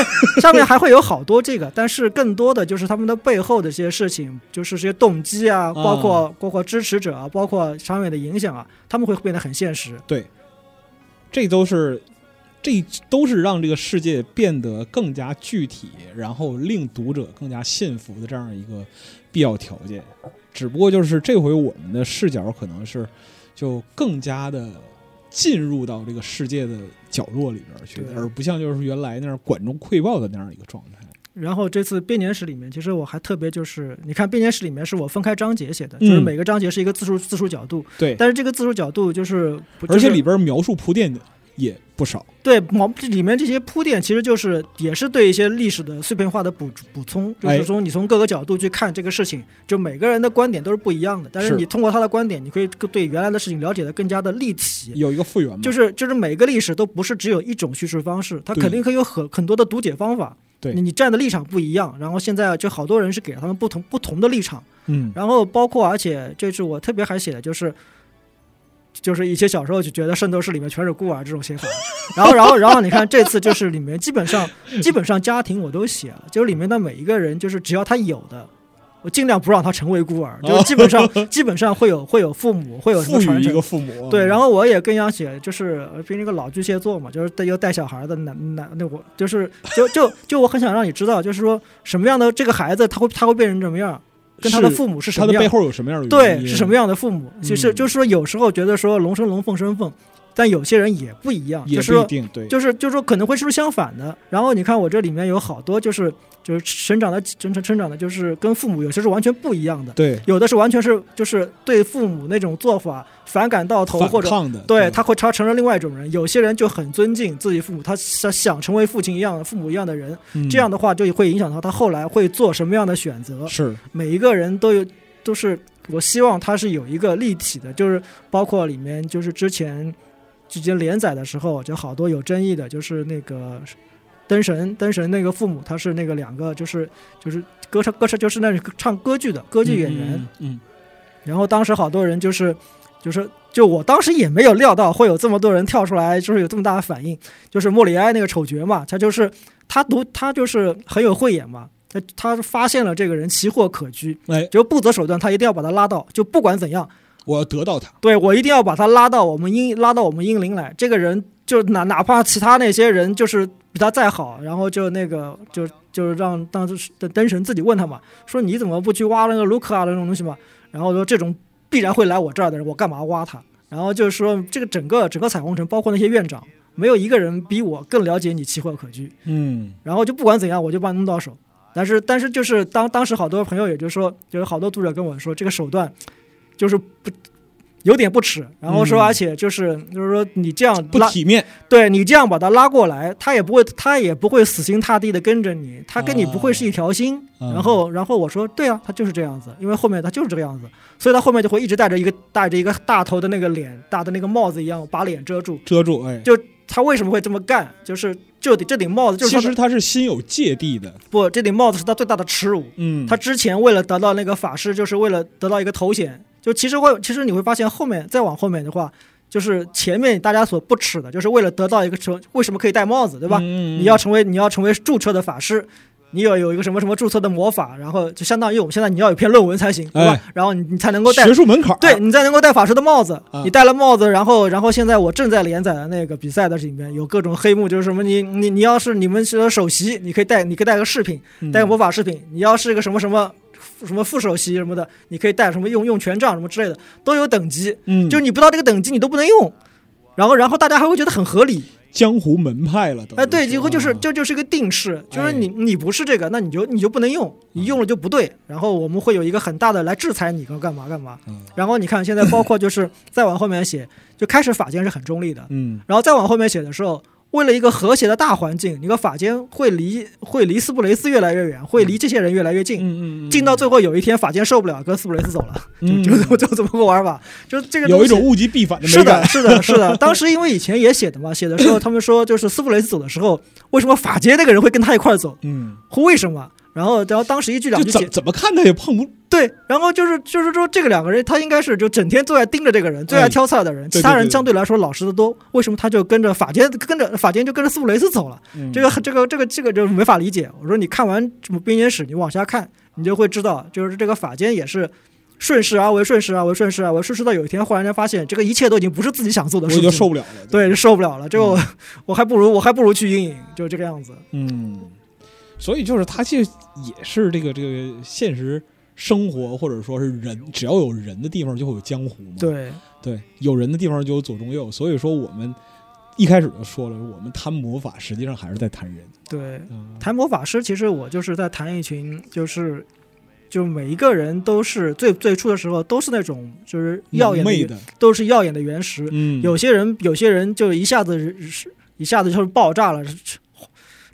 上面还会有好多这个，但是更多的就是他们的背后的一些事情，就是这些动机啊，包括包括支持者啊，包括长远的影响啊，他们会变得很现实。对这都是。这都是让这个世界变得更加具体，然后令读者更加信服的这样一个必要条件。只不过就是这回我们的视角可能是就更加的进入到这个世界的角落里边去，而不像就是原来那样管中窥豹的那样一个状态。然后这次编年史里面，其实我还特别就是，你看编年史里面是我分开章节写的，嗯就是每个章节是一个字数字数角度，对，但是这个字数角度就是，不就是而且里边描述铺垫的也不少。对毛这里面这些铺垫，其实就是也是对一些历史的碎片化的补补充，就哎是说你从各个角度去看这个事情，就每个人的观点都是不一样的，但是是你通过他的观点，你可以对原来的事情了解的更加的立体。有一个复原嘛，就是就是每个历史都不是只有一种叙事方式，它肯定可以有很很多的读解方法。对你你站的立场不一样，然后现在就好多人是给了他们不同不同的立场，嗯，然后包括而且这次我特别还写的就是。就是一些小时候就觉得《圣斗士》里面全是孤儿这种写法，然后，然后，然后你看这次就是里面基本上基本上家庭我都写了，就是里面的每一个人，就是只要他有的，我尽量不让他成为孤儿，就是基本上 基本上会有会有父母会有什么传承。一个，父母。对，然后后我也更想写，就是呃毕竟这个老巨蟹座嘛，就是带又带小孩的男男，那我就是就就就我很想让你知道，就是说什么样的这个孩子他会他会变成什么样，跟他的父母是什么样他的背，后有什么样的原对，是什么样的父母，就是嗯。就是说有时候觉得说龙生龙，凤生凤，但有些人也不一样，也就是说不一定对，就是就是说可能会是不是相反的。然后你看我这里面有好多就是就是成长的成成成长的，就是跟父母有些是完全不一样的，对有的是完全是就是对父母那种做法反感到头，或者对他会他成了另外一种人。有些人就很尊敬自己父母，他想想成为父亲一样父母一样的人，嗯这样的话就会影响到他后来会做什么样的选择。是每一个人都有都是，我希望他是有一个立体的，就是包括里面就是之前之前连载的时候，就好多有争议的，就是那个灯神灯神那个父母，他是那个两个就是就是歌唱歌唱就是那种唱歌剧的歌剧演员，，嗯，嗯然后当时好多人就是就是就我当时也没有料到会有这么多人跳出来，就是有这么大的反应。就是莫里埃那个丑角嘛，他就是他读他就是很有慧眼嘛，他他发现了这个人奇货可居，嗯哎，就不择手段，他一定要把他拉到，就不管怎样，我要得到他，对我一定要把他拉到我们英拉到我们英灵来。这个人就哪哪怕其他那些人就是比他再好，然后就那个就就是让当时的灯神自己问他嘛，说你怎么不去挖那个卢克啊那种东西嘛？然后说这种必然会来我这儿的人，我干嘛挖他？然后就是说这个整个整个彩虹城，包括那些院长，没有一个人比我更了解你奇货可居。嗯，然后就不管怎样，我就把你弄到手。但是但是就是当当时好多朋友也就是说，就是好多读者跟我说，这个手段就是不有点不耻，然后说嗯而且就是就是说你这样不，体面，对你这样把他拉过来，他也不会他也不会死心塌地的跟着你，他跟你不会是一条心。嗯然后然后我说对啊，他就是这样子，因为后面他就是这个样子，所以他后面就会一直戴着一个戴着一个大头的那个脸大的那个帽子一样把脸遮住。遮住，哎，就他为什么会这么干？就是就得这顶帽子就是其实他是心有芥蒂的，不，这顶帽子是他最大的耻辱。嗯，他之前为了得到那个法师，就是为了得到一个头衔，就其实会，其实你会发现后面再往后面的话，就是前面大家所不耻的，就是为了得到一个成，为什么可以戴帽子，对吧？嗯你要成为你要成为注册的法师。你有有一个什么什么注册的魔法，然后就相当于我们现在你要有篇论文才行，对吧？哎然后你你才能够戴学术门槛，对你才能够戴法师的帽子。啊你戴了帽子，然后然后现在我正在连载的那个比赛的里面有各种黑幕，就是什么你你你要是你们是首席，你可以戴你可以戴个饰品，嗯带个魔法饰品，你要是个什么什么什么副首席什么的，你可以带什么用用权杖什么之类的，都有等级。嗯，就你不到这个等级，你都不能用。然后，然后大家还会觉得很合理，江湖门派了，都哎，对，是几乎就是啊这就是个定式，就是哎你你不是这个，那你就你就不能用，你用了就不对，然后我们会有一个很大的来制裁你，干嘛干嘛。嗯然后你看现在包括就是 再往后面写，就开始法监是很中立的，嗯然后再往后面写的时候，为了一个和谐的大环境，你个法监会离会离斯布雷斯越来越远，会离这些人越来越近。嗯嗯，近到最后有一天，法监受不了，跟斯布雷斯走了，嗯就就就这么个玩法，就这个有一种物极必反的是美感的，，是的，是的。当时因为以前也写的嘛，写的时候 他们说，就是斯布雷斯走的时候，为什么法监那个人会跟他一块儿走？嗯，为什么？然后，然后当时一句两句怎怎么看他也碰不，对，然后就是就是说这个两个人，他应该是就整天最爱盯着这个人，最爱挑刺的人，哎其他人相对来说老实的多，为什么他就跟着法监跟着法监就跟着苏布雷斯走了？嗯这个这个这个这个就没法理解。我说你看完什么编年史，你往下看，你就会知道，就是这个法监也是顺势而为，顺势而为，顺势而为，顺势到有一天忽然间发现，这个一切都已经不是自己想做的事就受不了了，对，就受不了了。这个我、我还不如我还不如去阴影，就这个样子。嗯，所以就是他这也是这个这个现实生活或者说是人，只要有人的地方就会有江湖嘛。，对，对，有人的地方就有左中右，所以说我们一开始就说了，我们谈魔法，实际上还是在谈人。对，啊，谈魔法师，其实我就是在谈一群，就是就每一个人都是最最初的时候都是那种就是耀眼的都是耀眼的原石。嗯，有些人有些人就一下子是一下子就是爆炸了，是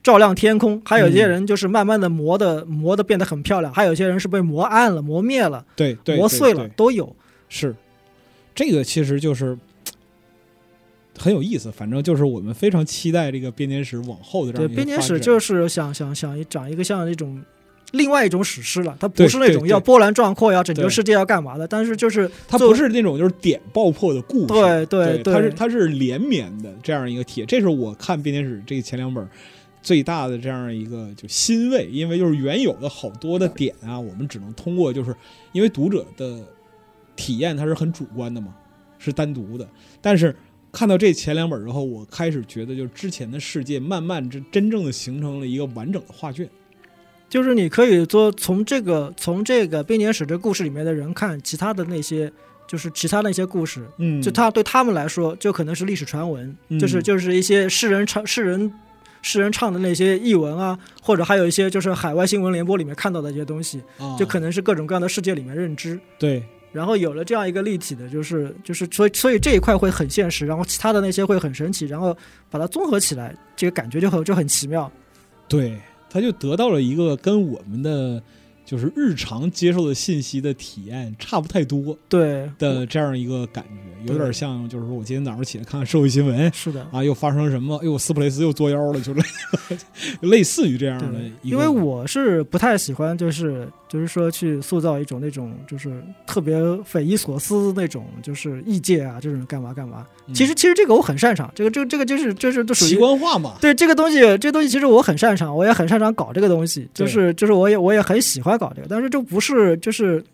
照亮天空；还有一些人就是慢慢的磨的磨的变得很漂亮；还有一些人是被磨暗了、磨灭了、对磨碎了，都有。是，这个其实就是很有意思。反正就是我们非常期待这个编年史往后的这对，样编年史就是想想想讲一个像那种另外一种史诗了，它不是那种要波澜壮阔、要拯救世界、要干嘛的，但是就是它不是那种就是点爆破的故事，对对对它是它是连绵的这样一个体验。这是我看编年史这前两本最大的这样一个就欣慰，因为就是原有的好多的点啊，我们只能通过就是因为读者的体验它是很主观的嘛，是单独的，但是。看到这前两本之后，我开始觉得，就是之前的世界慢慢这真正的形成了一个完整的画卷。就是你可以做从这个从这个编年史这故事里面的人看其他的那些，就是其他那些故事，嗯就他对他们来说就可能是历史传闻，嗯就是就是一些世人传世人世人唱的那些译文啊，或者还有一些就是海外新闻联播里面看到的一些东西，啊就可能是各种各样的世界里面认知。对然后有了这样一个立体的，就是就是所以所以这一块会很现实，然后其他的那些会很神奇，然后把它综合起来，这个感觉就很就很奇妙。对，他就得到了一个跟我们的就是日常接受的信息的体验差不太多对，的这样一个感觉，有点像就是说我今天早上起来看看社会新闻是的。啊，又发生什么？哎呦，斯普雷斯又作妖了，就类 类似于这样的因为我是不太喜欢，就是就是说去塑造一种那种就是特别匪夷所思那种，就是异界啊这种干嘛干嘛。嗯其实其实这个我很擅长，这个这个这个就是就是都属奇于观化嘛，对这个东西，这个东西其实我很擅长，我也很擅长搞这个东西，就是就是我也我也很喜欢搞这个，但是这不是就是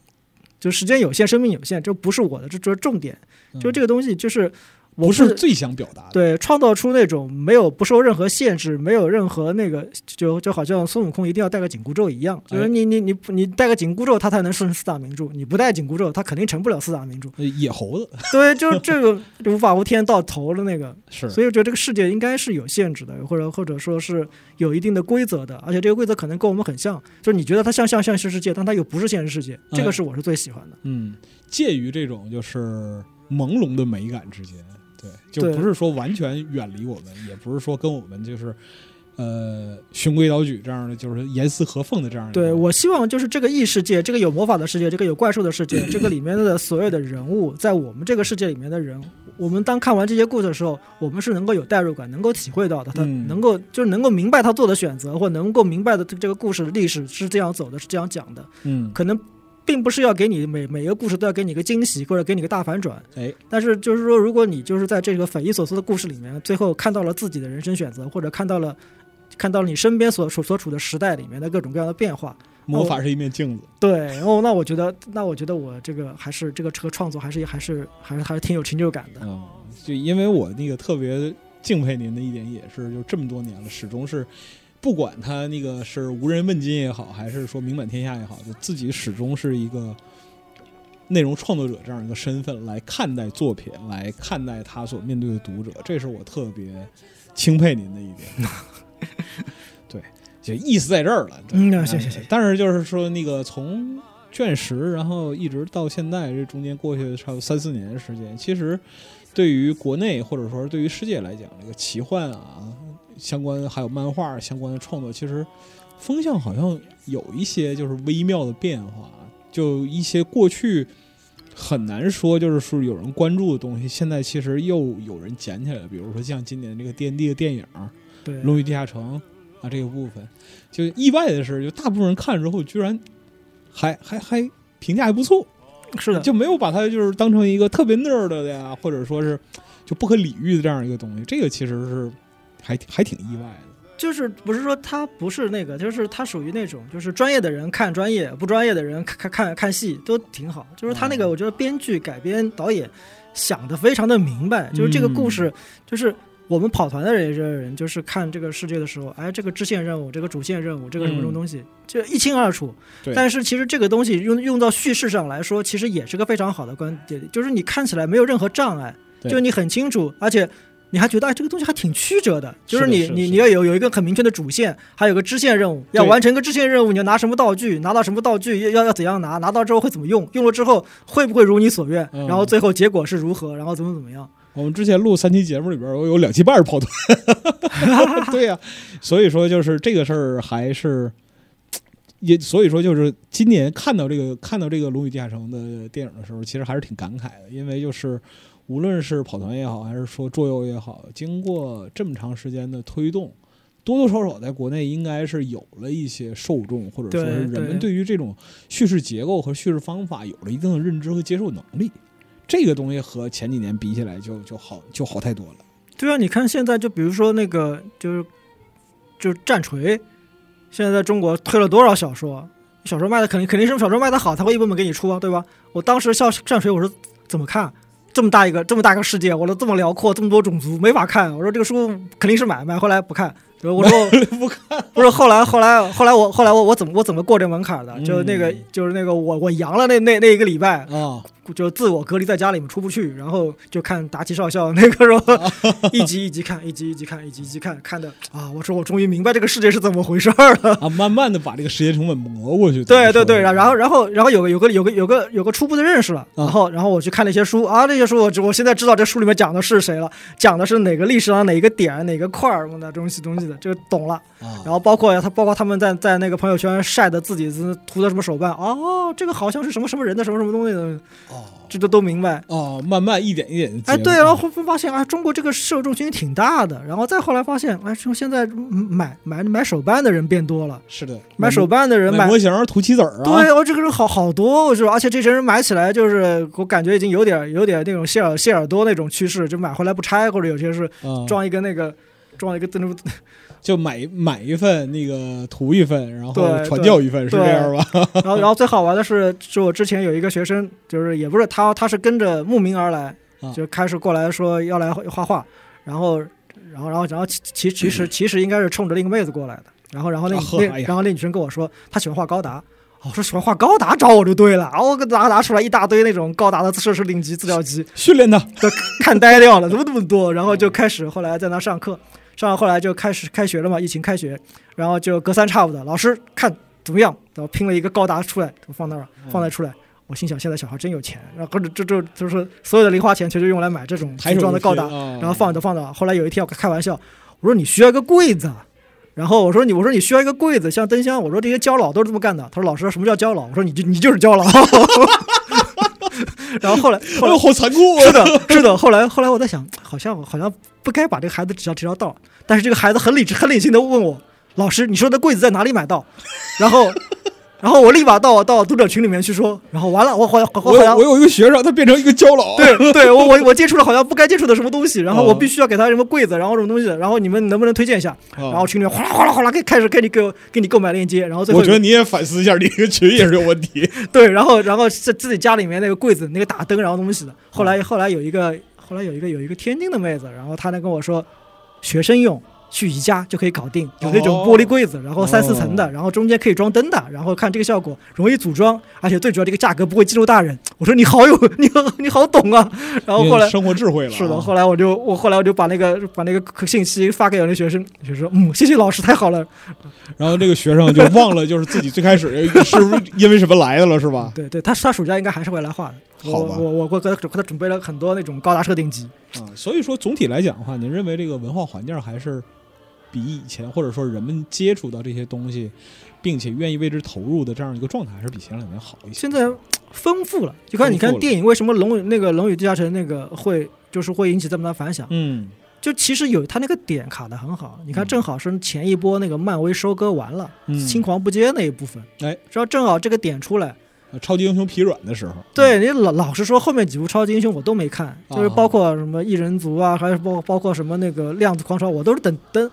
就时间有限，生命有限，这不是我的这这重点，就这个个东西就是我不是最想表达的，对，创造出那种没有不受任何限制，没有任何那个，就就好像孙悟空一定要带个紧箍咒一样，就是哎你你你你带个紧箍咒，他才能成四大名著；你不带紧箍咒，他肯定成不了四大名著。呃野猴子。对，就是这个无法无天到头的那个，是，所以我觉得这个世界应该是有限制的，或者或者说是有一定的规则的，而且这个规则可能跟我们很像，就是你觉得它像像现实世界，但它又不是现实世界，这哎个是我是最喜欢的。嗯，介于这种就是朦胧的美感之间，对，就不是说完全远离我们，也不是说跟我们就是呃循规蹈矩这样的，就是严丝合缝的这样的。对我希望就是这个异世界，这个有魔法的世界，这个有怪兽的世界，这个里面的所有的人物，在我们这个世界里面的人，我们当看完这些故事的时候，我们是能够有代入感，能够体会到的，他嗯能够就是能够明白他做的选择，或能够明白的这个故事的历史是这样走的，是这样讲的，嗯，可能。并不是要给你每每个故事都要给你个惊喜或者给你个大反转，哎，但是就是说，如果你就是在这个匪夷所思的故事里面，最后看到了自己的人生选择，或者看到了看到了你身边所处所处的时代里面的各种各样的变化，魔法是一面镜子。对，哦，那我觉得，那我觉得我这个还是这个这个创作还是还是还是还是挺有成就感的。嗯，就因为我那个特别敬佩您的一点，也是就这么多年了，始终是不管他那个是无人问津也好，还是说名满天下也好，就自己始终是一个内容创作者这样一个身份来看待作品，来看待他所面对的读者，这是我特别钦佩您的一点。对，就意思在这儿了。对嗯哎行行行但是就是说那个从卷十，然后一直到现在，这中间过去差不多三四年的时间，其实对于国内或者说对于世界来讲，这个奇幻啊相关还有漫画相关的创作，其实风向好像有一些就是微妙的变化，就一些过去。很难说，就是说有人关注的东西，现在其实又有人捡起来了。比如说像今年这个 D N D 的电影《对，龙与地下城》啊，这个部分，就意外的是，就大部分人看了之后，居然还还还评价还不错，是的，就没有把它就是当成一个特别 nerd 的呀，或者说是就不可理喻的这样一个东西。这个其实是还还挺意外的。就是不是说他不是那个，就是他属于那种，就是专业的人看专业，不专业的人看看看看戏都挺好。就是他那个，嗯我觉得编剧、改编、导演想的非常的明白，就是这个故事，就是我们跑团的这些人，就是看这个世界的时候，哎，这个支线任务，这个主线任务，这个什么什么嗯东西，就一清二楚。但是其实这个东西用用到叙事上来说，其实也是个非常好的观点，就是你看起来没有任何障碍，就是你很清楚，而且。你还觉得哎，这个东西还挺曲折的，就是你你你要有有一个很明确的主线，还有个支线任务，要完成个支线任务，你要拿什么道具，拿到什么道具，要要要怎样拿，拿到之后会怎么用，用了之后会不会如你所愿，嗯然后最后结果是如何，然后怎么怎么样。我们之前录三期节目里边，我有两期半是跑团。对呀、所以说就是这个事儿还是。也所以说，就是今年看到这个看到这个《龙与地下城》的电影的时候，其实还是挺感慨的，因为就是无论是跑团也好，还是说桌游也好，经过这么长时间的推动，多多少少在国内应该是有了一些受众，或者说是人们对对于这种叙事结构和叙事方法有了一定的认知和接受能力。这个东西和前几年比起来就就好就好太多了。对啊，你看现在就比如说那个就是就是战锤，现在在中国推了多少小说？小说卖的肯定肯定是小说卖的好才会一本本给你出啊，对吧？我当时笑战锤，我说怎么看？这么大一个这么大个世界，我说这么辽阔，这么多种族，没法看。我说这个书肯定是买，买回来不看。我说不看，不是后来后来后来我后来我我怎么我怎么过这门槛的？就那个嗯就是那个我我阳了那那那一个礼拜，啊，就自我隔离在家里面出不去，然后就看达奇少校那个时候 一集一集看，一集一集看，一集一集看，看的啊，我说我终于明白这个世界是怎么回事儿了。啊，慢慢的把这个时间成本磨过去。对对对，然然后然后然后有个有个有个有个有个初步的认识了，啊然后然后我去看那些书啊，那些书我我现在知道这书里面讲的是谁了，讲的是哪个历史上哪个点哪个块儿什么的东西东西的，这个懂了。啊然后包括他包括他们在在那个朋友圈晒的自己是涂的什么手办，哦，这个好像是什么什么人的什么什么东西的，哦这都都明白。哦，慢慢一点一点地哎，对，然后会发现啊，中国这个受众群体挺大的，然后再后来发现，哎，说现在嗯买买买手办的人变多了，是的，买手办的人买买模型、涂棋子儿啊，对，哦，这个人好好多，我说，而且这些人买起来就是，我感觉已经有点有点那种谢尔谢尔多那种趋势，就买回来不拆，或者有些是啊，装一个那个装一个那种，就买买一份那个涂一份，然后传教一份，是这样吧？然后 然后最好玩的是，是我之前有一个学生，就是也不是他，他是跟着慕名而来啊，就开始过来说要来画画，然后然后然后然后其其其实 其实应该是冲着另一个妹子过来的，然后然后那 那然后那女生跟我说她喜欢画高达。我说喜欢画高达找我就对了，然后拿拿出来一大堆那种高达的设施领级资料集，训练的，都看呆掉了，怎么那么多？然后就开始后来在那上课，上到后来就开始开学了嘛，疫情开学，然后就隔三差五的老师看怎么样，然后拼了一个高达出来，放那儿放在出来。我心想，现在小孩真有钱，然后这这这就是所有的零花钱全就用来买这种组抬手就装的高达，然后放着放着。后来有一天我开玩笑，我说你需要一个柜子，然后我说你我说你需要一个柜子，像灯箱。我说这些胶老都是这么干的。他说老师什么叫胶老？我说你就你就是胶老。然后后来 后来哎呦，好残酷啊！是的，是的。后来后来我在想，好像好像不该把这个孩子指到提到道，但是这个孩子很理智、很理性的问我：“老师，你说的柜子在哪里买到？”然后，然后我立马到到读者群里面去说，然后完了，我好像我好像我有一个学生，他变成一个胶老，对对，我我我接触了好像不该接触的什么东西，然后我哦必须要给他什么柜子，然后什么东西，然后你们能不能推荐一下？啊，然后群里面哗啦哗啦哗啦给开始给你给我给你购买链接，然后最后我觉得你也反思一下，你这个群也是有问题。对，然后然后自自己家里面那个柜子那个打灯然后东西的。后来后来有一个后来有一个有一个天津的妹子，然后她呢跟我说，学生用。去宜家就可以搞定，有那种玻璃柜子，然后三四层的，然后中间可以装灯的，然后看这个效果容易组装，而且最主要这个价格不会激怒大人。我说你好有 你好你好懂啊，然后后来生活智慧了啊，是的，后来我就我后来我就把那个把那个信息发给了那学生，学生嗯谢谢老师太好了，然后这个学生就忘了，就是自己最开始是不是因为什么来的了，是吧？对对，他他暑假应该还是会来画的。我好吧我我我给他给他准备了很多那种高达设定集。啊，所以说总体来讲的话，您认为这个文化环境还是比以前或者说人们接触到这些东西，并且愿意为之投入的这样一个状态，还是比前两年好一些。现在丰富了，就看你看电影为什么龙与那个《龙与地下城》那个会就是会引起这么大反响，嗯，就其实有他那个点卡的很好。你看，嗯正好是前一波那个漫威收割完了，嗯青黄不接那一部分，哎，然后正好这个点出来，超级英雄疲软的时候，对你老老实说，后面几部超级英雄我都没看，就是啊包括什么异人族啊，还有包包括什么那个量子狂潮，我都是等等。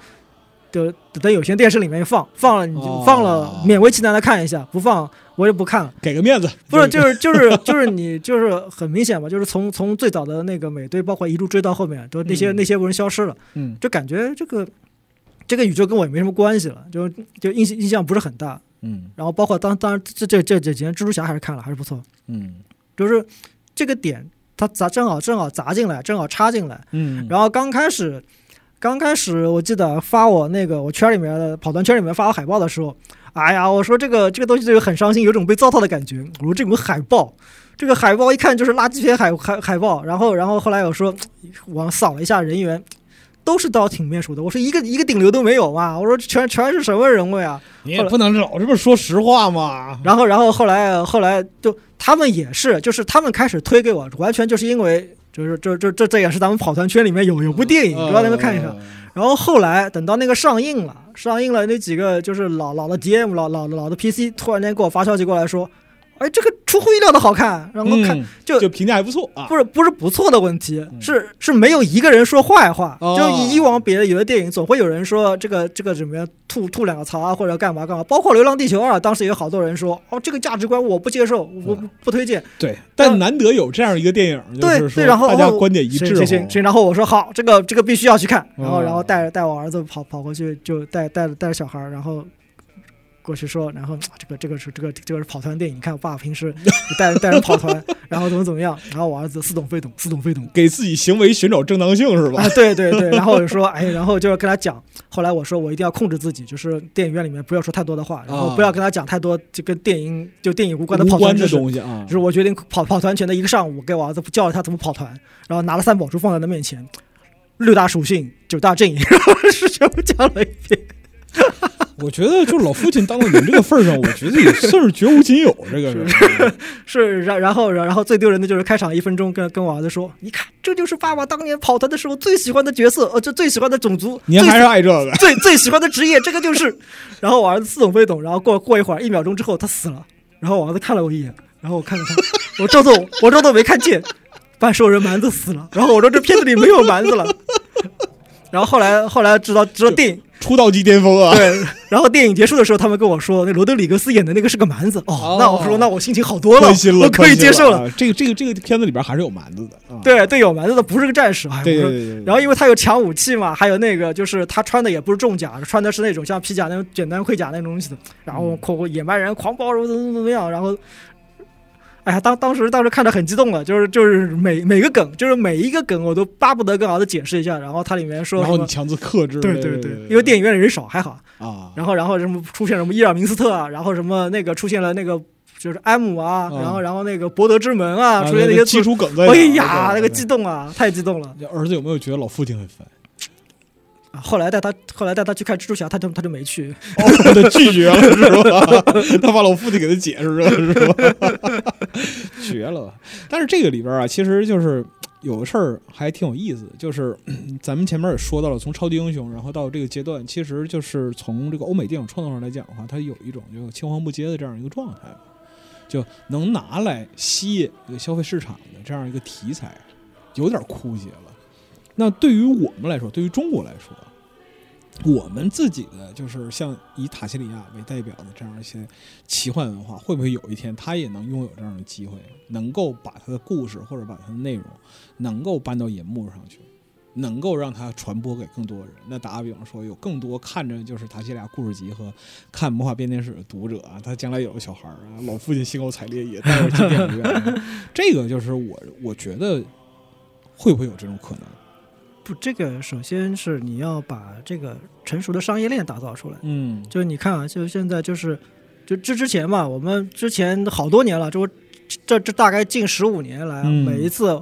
等等有线电视里面放放了你就哦放了，勉为其难的看一下，不放我就不看了。给个面子，不是，就是就是就是你就是很明显嘛，就是从从最早的那个美队，包括一路追到后面，就那些、嗯那些人消失了，嗯就感觉这个这个宇宙跟我也没什么关系了，就就印象印象不是很大。嗯然后包括当当然这这这这几年蜘蛛侠还是看了，还是不错，嗯就是这个点它砸正好正好砸进来，正好插进来。嗯，然后刚开始，刚开始我记得发我那个我圈里面的跑团圈里面发我海报的时候，哎呀，我说这个这个东西这个很伤心，有种被糟蹋的感觉。我说这种海报，这个海报一看就是垃圾片海海海报。然后然后后来我说，我扫了一下人员。都是到挺面熟的，我说一个一个顶流都没有嘛，我说全全是什么人物呀？你也不能老这么说实话嘛。然后，然后后来后来就他们也是，就是他们开始推给我，完全就是因为就是这这这这也是咱们跑团圈里面有有部电影，嗯就让他们看一下。然后后来等到那个上映了，上映了那几个就是老老的 DM 老老老的 PC 突然间给我发消息过来说，哎，这个出乎意料的好看，然后看、嗯就就评价还不错啊。不是不是不错的问题，嗯是是没有一个人说坏话。哦就以以往别的有的电影总会有人说这个这个怎么样吐吐两个槽啊，或者干嘛干嘛。包括《流浪地球二》，当时也有好多人说哦这个价值观我不接受，我不不推荐。对，但难得有这样一个电影，就对对，然后大家观点一致哦。行行然后我说好，这个这个必须要去看，然后哦然后带着带我儿子跑跑过去，就带带着带着小孩儿，然后过去说，然后啊这个这个是这个这个是跑团电影，你看我爸平时带带人跑团，然后怎么怎么样，然后我儿子似懂非懂，似懂非懂。给自己行为寻找正当性是吧啊，？对对对，然后我就说，哎，然后就是跟他讲，后来我说我一定要控制自己，就是电影院里面不要说太多的话，然后啊不要跟他讲太多就跟电影就电影无关的跑团知识。东西啊就。是我决定跑跑团前的一个上午，给我儿子教了他怎么跑团，然后拿了三宝珠放在他面前，六大属性，九大阵营，然后是全部讲了一遍。我觉得就老父亲当到你这个份儿上，我觉得也算是绝无仅有。这个是，是，然然后然然后最丢人的就是开场一分钟跟跟我儿子说，你看这就是爸爸当年跑团的时候最喜欢的角色，呃，就最喜欢的种族，您还是爱这个。最最喜欢的职业，这个就是。然后我儿子似懂非懂，然后过过一会儿，一秒钟之后他死了，然后我儿子看了我一眼，然后我看了他，我装作我装作没看见，半兽人蛮子死了，然后我说这片子里没有蛮子了。然后后来后来知道知道电影出道即巅峰啊！对，然后电影结束的时候，他们跟我说那罗德里格斯演的那个是个蛮子哦哦，那我说那我心情好多了，可以接受了。这个这个这个片子里边还是有蛮子的啊。对对，有蛮子的不是个战士，对对对对。然后因为他有抢武器嘛，还有那个就是他穿的也不是重甲，穿的是那种像皮甲那种简单盔甲那种东西的，然后嗯狂野蛮人狂暴怎么怎么怎么样，然后。哎呀，当当时当时看着很激动了，就是就是每每个梗，就是每一个梗我都巴不得跟儿子解释一下。然后它里面说，然后你强制克制。对对对，因为电影院人少还好。啊，然后然后什么出现什么伊尔明斯特啊，然后什么那个出现了那个就是埃姆啊，嗯然后然后那个博德之门啊，啊出现那些字，基础梗在哎。呀，那个激动啊，太激动了。儿子有没有觉得老父亲很烦？啊后来带他，后来带他去看蜘蛛侠，他就他就没去。哦，他拒绝了是吧？他把老父亲给他解释了是吧？绝了！但是这个里边啊，其实就是有个事儿还挺有意思，就是嗯咱们前面也说到了，从超级英雄然后到这个阶段，其实就是从这个欧美电影创作上来讲的话，它有一种就青黄不接的这样一个状态，就能拿来吸引这个消费市场的这样一个题材，有点枯竭了。那对于我们来说，对于中国来说，我们自己的就是像以塔西里亚为代表的这样一些奇幻文化，会不会有一天它也能拥有这样的机会，能够把它的故事或者把它的内容能够搬到银幕上去，能够让它传播给更多人？那打个比方说，有更多看着就是塔西里亚故事集和看魔法变电史的读者啊，他将来有了小孩儿啊，老父亲兴高采烈也带着进电影院，这个就是我我觉得会不会有这种可能？不，这个首先是你要把这个成熟的商业链打造出来。嗯就是你看啊，就现在就是，就之之前嘛，我们之前好多年了，就这这大概近十五年来，嗯每一次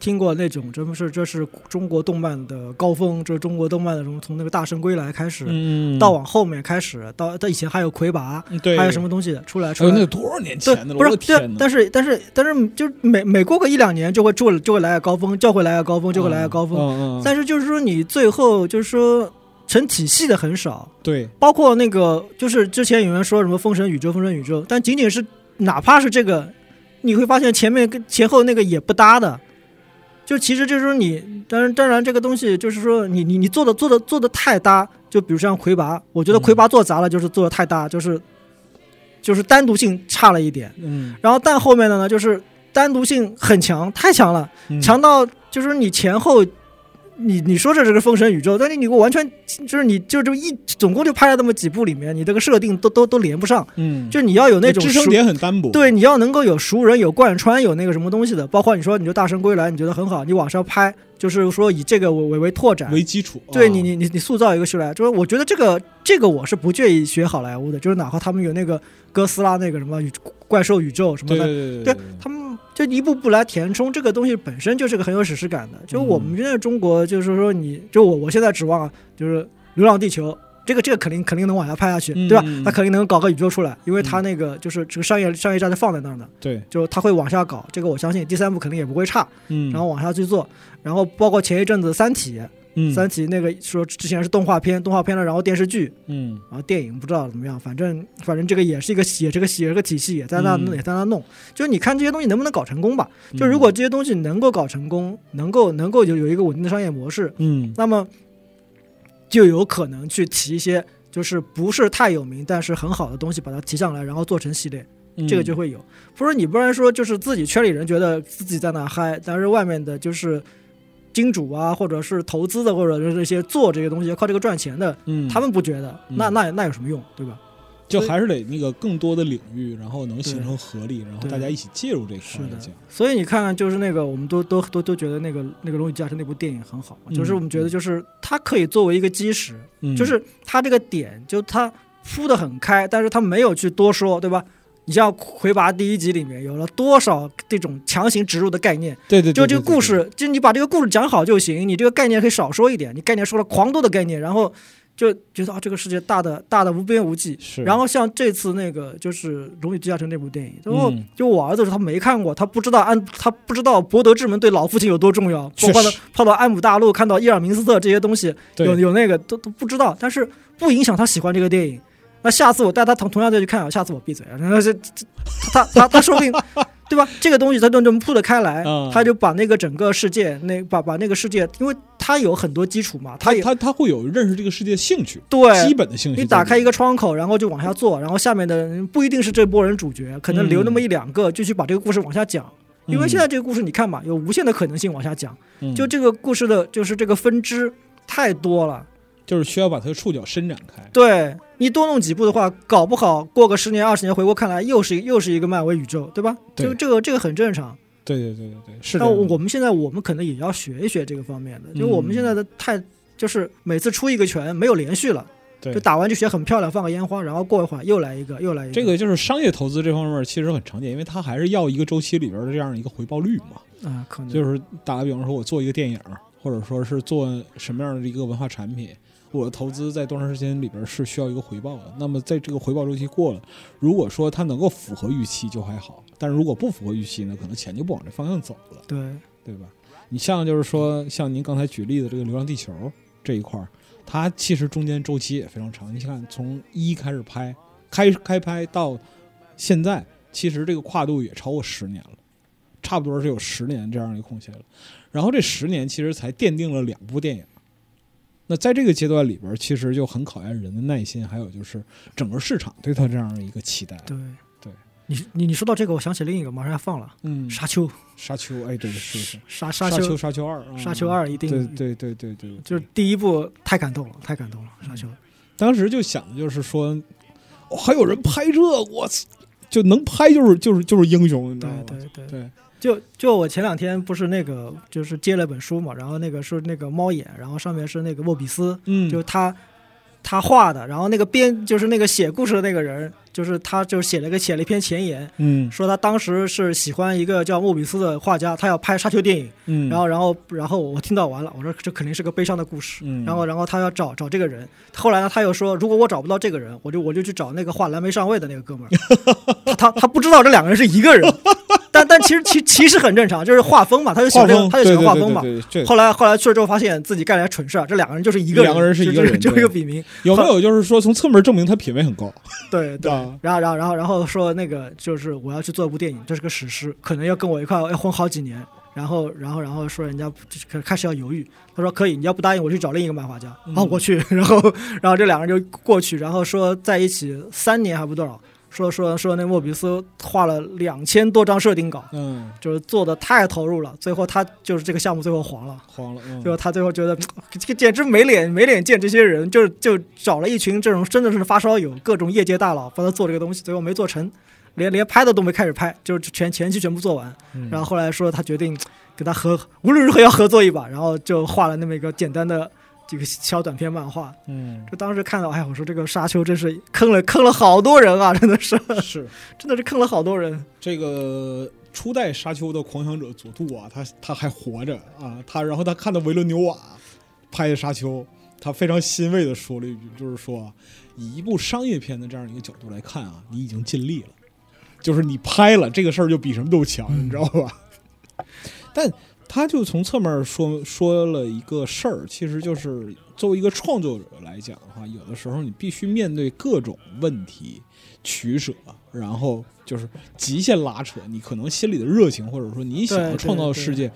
听过那种，这不是这是中国动漫的高峰，这是中国动漫的什么从那个大圣归来开始，嗯到往后面开始，到到以前还有魁拔，对，还有什么东西出来出来那。多少年前的，了，不是对！但是但是但是，就是每每过个一两年就会就就会来个高峰，就会来个高峰，就会来个高峰。但是就是说你最后就是说成体系的很少，对，包括那个，就是之前有人说什么封神宇宙、封神宇宙，但仅仅是哪怕是这个，你会发现前面跟前后那个也不搭的。就其实就是说你，当然当然这个东西就是说你你你做的做的做的太搭，就比如像魁拔，我觉得嗯魁拔做砸了，就是做的太搭，就是就是单独性差了一点。嗯，然后但后面的呢，就是单独性很强，太强了，嗯强到就是你前后。你你说这是个封神宇宙，但是你给我完全就是你就这么一总共就拍了那么几部里面，你这个设定都都都连不上，嗯，就你要有那种支撑点很单薄。对，你要能够有熟人、有贯穿、有那个什么东西的，包括你说你就《大圣归来》，你觉得很好，你往上拍，就是说以这个为为为拓展，为基础，啊对你你你你塑造一个出来，就是我觉得这个这个我是不介意学好莱坞的，就是哪怕他们有那个哥斯拉那个什么宇怪兽宇宙什么对的，对他们就一步步来填充这个东西本身就是个很有史诗感的。就我们现在中国，就是说你就我我现在指望啊，就是《流浪地球》。这个这个肯定肯定能往下拍下去，对吧？他肯定能搞个宇宙出来，因为他那个就是这个商业商业价值放在那儿的，对，就他会往下搞。这个我相信第三部肯定也不会差，嗯，然后往下去做。然后包括前一阵子《三体》，嗯三体那个说之前是动画片，动画片了，然后电视剧，嗯然后电影不知道怎么样，反正反正这个也是一个写这个写这个体系，也在那、嗯也在那弄。就是你看这些东西能不能搞成功吧？就如果这些东西能够搞成功，能够能够有有一个稳定的商业模式，嗯那么就有可能去提一些就是不是太有名但是很好的东西，把它提上来，然后做成系列，嗯这个就会有。不是你不然说就是自己圈里人觉得自己在那嗨，但是外面的就是。金主啊，或者是投资的，或者是这些做这些东西靠这个赚钱的，嗯，他们不觉得，嗯。那那那有什么用，对吧？就还是得那个更多的领域，然后能形成合力，然后大家一起介入这个是的。所以你看，就是那个，我们都都都都觉得那个那个《龙与地下城》那部电影很好，嗯就是我们觉得就是它可以作为一个基石，嗯，就是它这个点就它铺的很开，但是它没有去多说，对吧？你像《魁拔》第一集里面有了多少这种强行植入的概念，对对，对就这个故事，就你把这个故事讲好就行，你这个概念可以少说一点，你概念说了狂多的概念，然后就觉得啊这个世界大的大的无边无际，是，然后像这次那个就是《荣誉地下城》那部电影，然后嗯。就我儿子说他没看过，他不知道安他不知道博德之门对老父亲有多重要，包确括到跑到安姆大陆看到伊尔明斯特这些东西，有有那个都都不知道，但是不影响他喜欢这个电影。那下次我带他同同样再去看啊，下次我闭嘴啊，然后这这他他他说不定。对吧？这个东西他都这么铺得开来，嗯他就把那个整个世界，那把把那个世界，因为他有很多基础嘛，他也他他他会有认识这个世界的兴趣，对基本的兴趣。你打开一个窗口，然后就往下做，然后下面的人不一定是这波人主角，可能留那么一两个，就去把这个故事往下讲。因为现在这个故事你看嘛，有无限的可能性往下讲，嗯就这个故事的就是这个分支太多了。就是需要把它的触角伸展开。对你多弄几步的话，搞不好过个十年二十年回过看来，又是又是一个漫威宇宙，对吧？对就这个这个很正常。对对对对对，是的。那我们现在我们可能也要学一学这个方面的，就我们现在的太就是每次出一个拳没有连续了。对就打完就觉得很漂亮，放个烟花，然后过一会儿又来一个，又来一个。这个就是商业投资这方面其实很常见，因为它还是要一个周期里边的这样一个回报率嘛。啊，可能就是打个比方说，我做一个电影，或者说是做什么样的一个文化产品，我的投资在多长时间里边是需要一个回报的。那么在这个回报周期过了，如果说它能够符合预期就还好，但是如果不符合预期呢，可能钱就不往这方向走了，对，对吧？你像就是说，像您刚才举例的这个《流浪地球》这一块儿，它其实中间周期也非常长。你看，从一开始拍，开开拍到现在，其实这个跨度也超过十年了，差不多是有十年这样一个空隙了。然后这十年其实才奠定了两部电影。那在这个阶段里边，其实就很考验人的耐心，还有就是整个市场对它这样的一个期待。对对，你你你说到这个，我想起另一个，马上要放了，嗯，沙丘，沙丘，哎，对，是是。沙沙沙丘，沙丘二，沙丘二一定对对对对对，就是第一部太感动了，太感动了，沙丘。当时就想的就是说，哦还有人拍这，我操，就能拍就是就是就是英雄，你知道吗？对对对，对，就就我前两天不是那个就是借了本书嘛，然后那个是那个猫眼，然后上面是那个莫比斯，嗯，就是他他画的，然后那个编就是那个写故事的那个人，就是他就写了个写了一篇前言，嗯。说他当时是喜欢一个叫莫比斯的画家，他要拍沙丘电影，嗯，然后然后然后我听到完了，我说这肯定是个悲伤的故事，嗯，然后然后他要找找这个人，后来呢他又说如果我找不到这个人，我就我就去找那个画蓝莓上尉的那个哥们儿，他他他不知道这两个人是一个人，但但其实其其实很正常，就是画风嘛，他就喜，欢这个他就喜欢画风嘛。后来后来去了之后，发现自己干了蠢事儿，这两个人就是一个两个人是一个人就就对一个笔名。有没有就是说从侧面证明他品味很高？对对啊，然后然后然后然后说那个就是我要去做一部电影，这是个史诗，可能要跟我一块要混好几年。然后然后然后说人家开开始要犹豫，他说可以，你要不答应我去找另一个漫画家，嗯好我去。然后然后这两个人就过去，然后说在一起三年还不多少，说说说那莫比斯画了两千多张设定稿，嗯，就是做的太投入了，最后他就是这个项目最后黄了。黄了，嗯最后他最后觉得这个简直没脸没脸见这些人，就就找了一群这种真的是发烧友，各种业界大佬帮他做这个东西，最后没做成，连连拍的都没开始拍，就是全前期全部做完。嗯然后后来说他决定跟他合，无论如何要合作一把，然后就画了那么一个简单的这个小短篇漫画。嗯就当时看到，哎呀，我说这个沙丘真是坑了坑了好多人啊，真的是是真的是坑了好多人。这个初代沙丘的狂想者佐杜啊，他他还活着啊，他然后他看到维伦纽瓦拍的沙丘，他非常欣慰的说了一句，就是说啊，以一部商业片的这样一个角度来看啊，你已经尽力了，就是你拍了这个事儿就比什么都强，你知道吧？但他就从侧面说说了一个事儿，其实就是作为一个创作者来讲的话，有的时候你必须面对各种问题取舍，然后就是极限拉扯，你可能心里的热情或者说你想要创造的世界，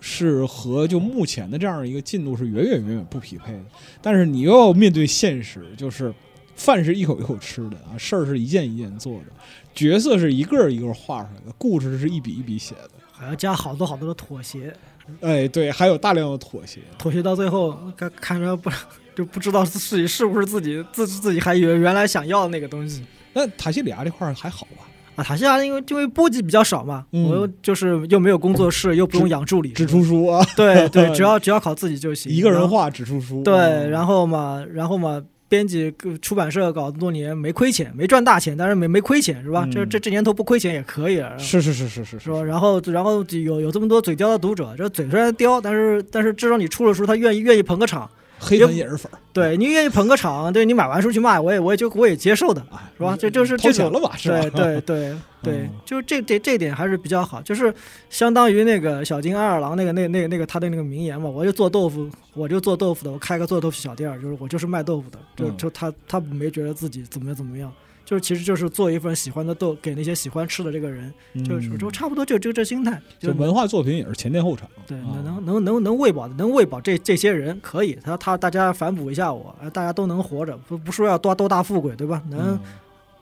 是和就目前的这样一个进度是远远远远不匹配的。但是你又要面对现实，就是饭是一口一口吃的啊，事儿是一件一件做的，角色是一个儿一个儿画出来的，故事是一笔一笔写的。还要加好多好多的妥协，哎，对，还有大量的妥协。妥协到最后，看看着不就不知道自己是不是自己自自己还以为原来想要的那个东西那塔西里亚这块儿还好吧？啊。塔西亚因为因为波及比较少嘛，嗯我又就是又没有工作室，又不用养助理，只出书啊，对对，只要只要靠自己就行。一个人画只出书。对，嗯然后嘛，然后嘛，编辑出版社搞这么多年没亏钱，没赚大钱，但是没没亏钱是吧？嗯这这这年头不亏钱也可以了。是是是是是是吧？然后，然后有有这么多嘴刁的读者，这嘴虽然刁，但是但是至少你出了书，他愿意愿意捧个场，黑粉也是粉儿，对你愿意捧个场，对你买完书去卖，我也我也就我也接受的，啊，是吧？这就是掏这种钱了吧？是吧？对对 对对嗯，就是这这这点还是比较好，就是相当于那个小金安二郎那个那那个那个他的那个名言嘛，我就做豆腐，我就做豆腐的，我开个做豆腐小店儿，就是我就是卖豆腐的，就嗯就他他没觉得自己怎么样怎么样，就是其实就是做一份喜欢的豆给那些喜欢吃的这个人，就是嗯就差不多就就这心态，就文化作品也是前店后厂。对，啊能能能能能喂饱能喂饱这这些人可以，他他大家反哺一下我，呃大家都能活着，不不说要多多大富贵，对吧？能、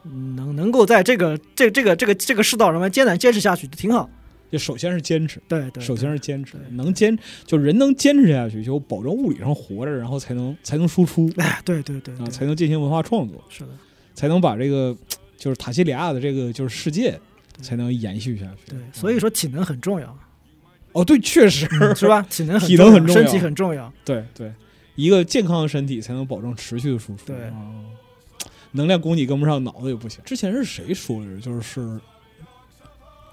嗯能能够在这个这这个这个这个世道上面艰难坚持下去，挺好。就首先是坚持，对对，首先是坚持，能坚就人能坚持下去，就保证物理上活着，然后才能才能输出哎，对对对，才能进行文化创作，是的，才能把这个 就是塔西里亚的这个就是世界才能延续下去。对，所以说体能很重要，哦，对，确实是吧？体能很体能重要很重要身体很重要。对对，一个健康的身体才能保证持续的输出。对啊 能量供给跟不上，脑子也不行。之前是谁说的？就是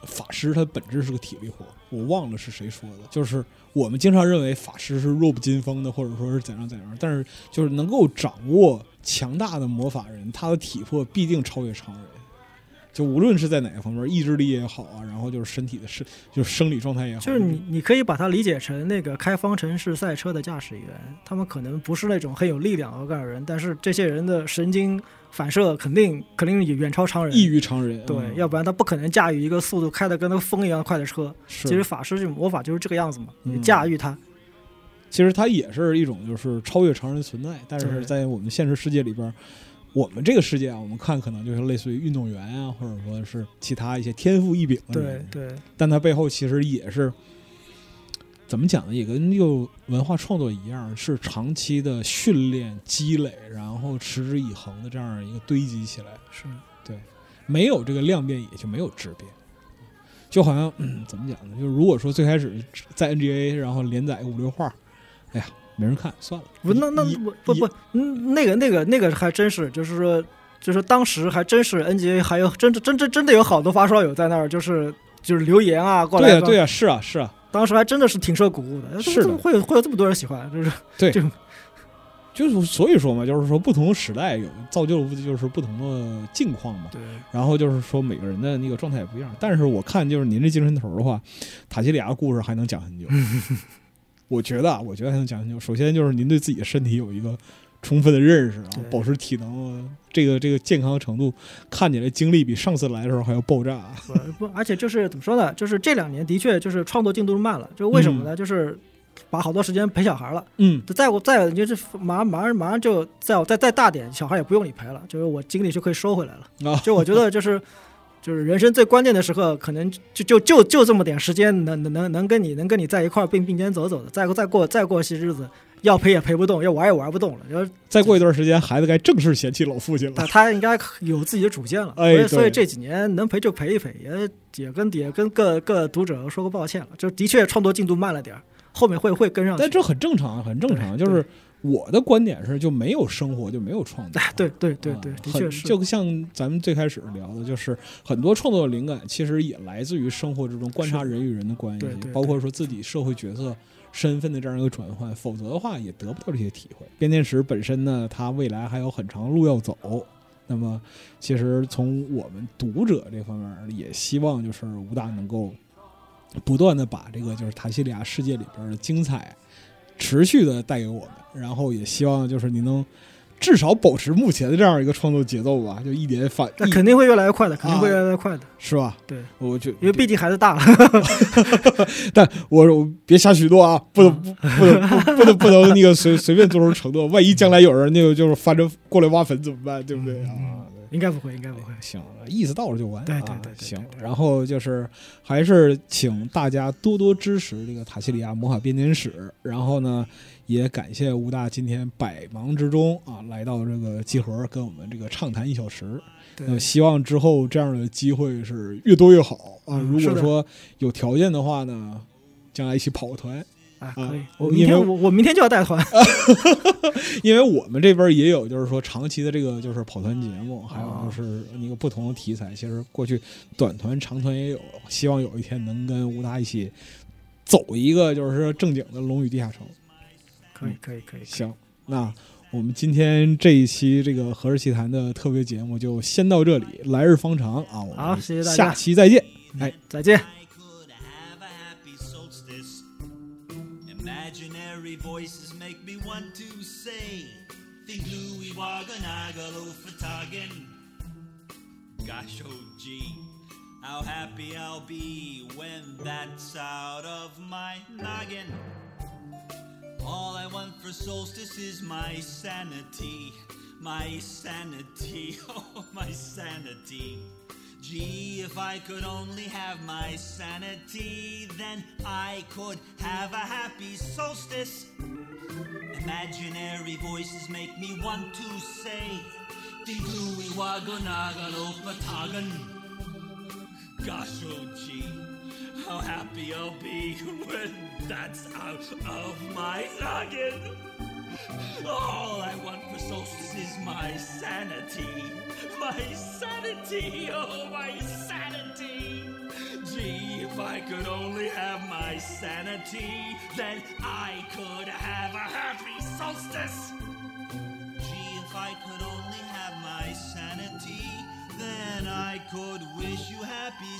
法师，他本质是个体力活，我忘了是谁说的。就是我们经常认为法师是弱不禁风的，或者说是怎样怎样，但是就是能够掌握强大的魔法人，他的体魄必定超越常人。就无论是在哪个方面，意志力也好啊，然后就是身体的生，就是生理状态也好，就是你，你可以把它理解成那个开方程式赛车的驾驶员，他们可能不是那种很有力量的个人，但是这些人的神经反射肯定肯定也远超常人。异于常人。对，嗯要不然他不可能驾驭一个速度开的跟那个风一样快的车。其实法师这种魔法就是这个样子嘛，驾驭它。其实它也是一种就是超越常人的存在，但是在我们现实世界里边儿，我们这个世界啊，我们看可能就是类似于运动员啊，或者说是其他一些天赋异禀的人，对但它背后其实也是怎么讲呢？也跟就文化创作一样，是长期的训练积累，然后持之以恒的这样一个堆积起来。是对，没有这个量变，也就没有质变。就好像、嗯、怎么讲呢？就是如果说最开始在 NGA 然后连载五六话，哎呀，没人看，算了。不那那不不不，嗯那个那个那个还真是，就是说就是当时还真是 NGA 还有真真真真的有好多发烧友在那儿，就是就是留言啊过来对呀、说对呀、是啊，是啊，当时还真的是挺受鼓舞的，哎是的怎么会有会有这么多人喜欢？就是对 就是所以说嘛，就是说不同的时代有造就的就是不同的境况嘛。对然后就是说每个人的那个状态也不一样。但是我看就是您这精神头儿的话，塔西里亚故事还能讲很久。我觉得啊，我觉得还能讲很久。首先就是您对自己的身体有一个充分的认识，啊保持体能这个这个健康程度，看起来精力比上次来的时候还要爆炸。不不，而且就是怎么说呢？就是这两年的确就是创作进度慢了，就为什么呢？就是把好多时间陪小孩了。嗯再我再就是马上马上马上就再再再大点，小孩也不用你陪了，就是我精力就可以收回来了。啊，就我觉得就是就是人生最关键的时刻，可能就就就就这么点时间，能能能能跟你能跟你在一块儿并并肩走走的，再过再过再过些日子，要陪也陪不动，要玩也玩不动了。就是再过一段时间，孩子该正式嫌弃老父亲了。他应该有自己的主见了，哎所以所以这几年能陪就陪一陪，也也跟也跟各各读者说个抱歉了，就的确创作进度慢了点儿，后面会会跟上。但这很正常，很正常。就是我的观点是，就没有生活就没有创作。哎，对对对对的确是，就像咱们最开始聊的，就是很多创作的灵感其实也来自于生活之中观察人与人的关系包括说自己社会角色身份的这样一个转换，否则的话也得不到这些体会。编年史本身呢，它未来还有很长的路要走。那么，其实从我们读者这方面，也希望就是武大能够不断的把这个就是塔西里亚世界里边的精彩持续的带给我们，然后也希望就是你能至少保持目前的这样一个创作节奏吧，就一点反那肯定会越来越快的，肯定会啊越来越快的，是吧？对，我就因为毕竟孩子大了。但我我别瞎许诺啊，不能不不能不不能不能那个随随便做出承诺，万一将来有人那个就是翻着过来挖坟怎么办？对不对啊？应该不会，应该不会。行，意思到了就完。对对啊对对对行。然后就是还是请大家多多支持这个塔西里亚魔法编年史。然后呢，也感谢吴大今天百忙之中啊来到这个集合，跟我们这个畅谈一小时。对那希望之后这样的机会是越多越好啊！如果说有条件的话呢，将来一起跑个团。啊，啊可以。我明天我我明天就要带团。因为我们这边也有，就是说长期的这个就是跑团节目，还有哦就是一个不同的题材。其实过去短团、长团也有，希望有一天能跟吴达一起走一个就是说正经的龙与地下城。可以，可以，可以。行，那我们今天这一期这个《何氏奇谈》的特别节目就先到这里，来日方长啊！我们好谢谢大家下期再见。哎，再见。Imaginary voices make me want to say, Tigluwi waganagalo fatagan. Gosh, oh gee, how happy I'll be when that's out of my noggin. All I want for solstice is my sanity. My sanity. Oh, my sanity. Gee, if I could only have my sanity, then I could have a happy solstice. Imaginary voices make me want to say, Tigui wagonagan opatagan. Gosh, oh gee, how happy I'll be when that's out of my noggin. All I want for solstice is my sanity. My sanity, oh, my sanity. Gee, if I could only have my sanity, then I could have a happy solstice. Gee, if I could only have my sanity, then I could wish you happy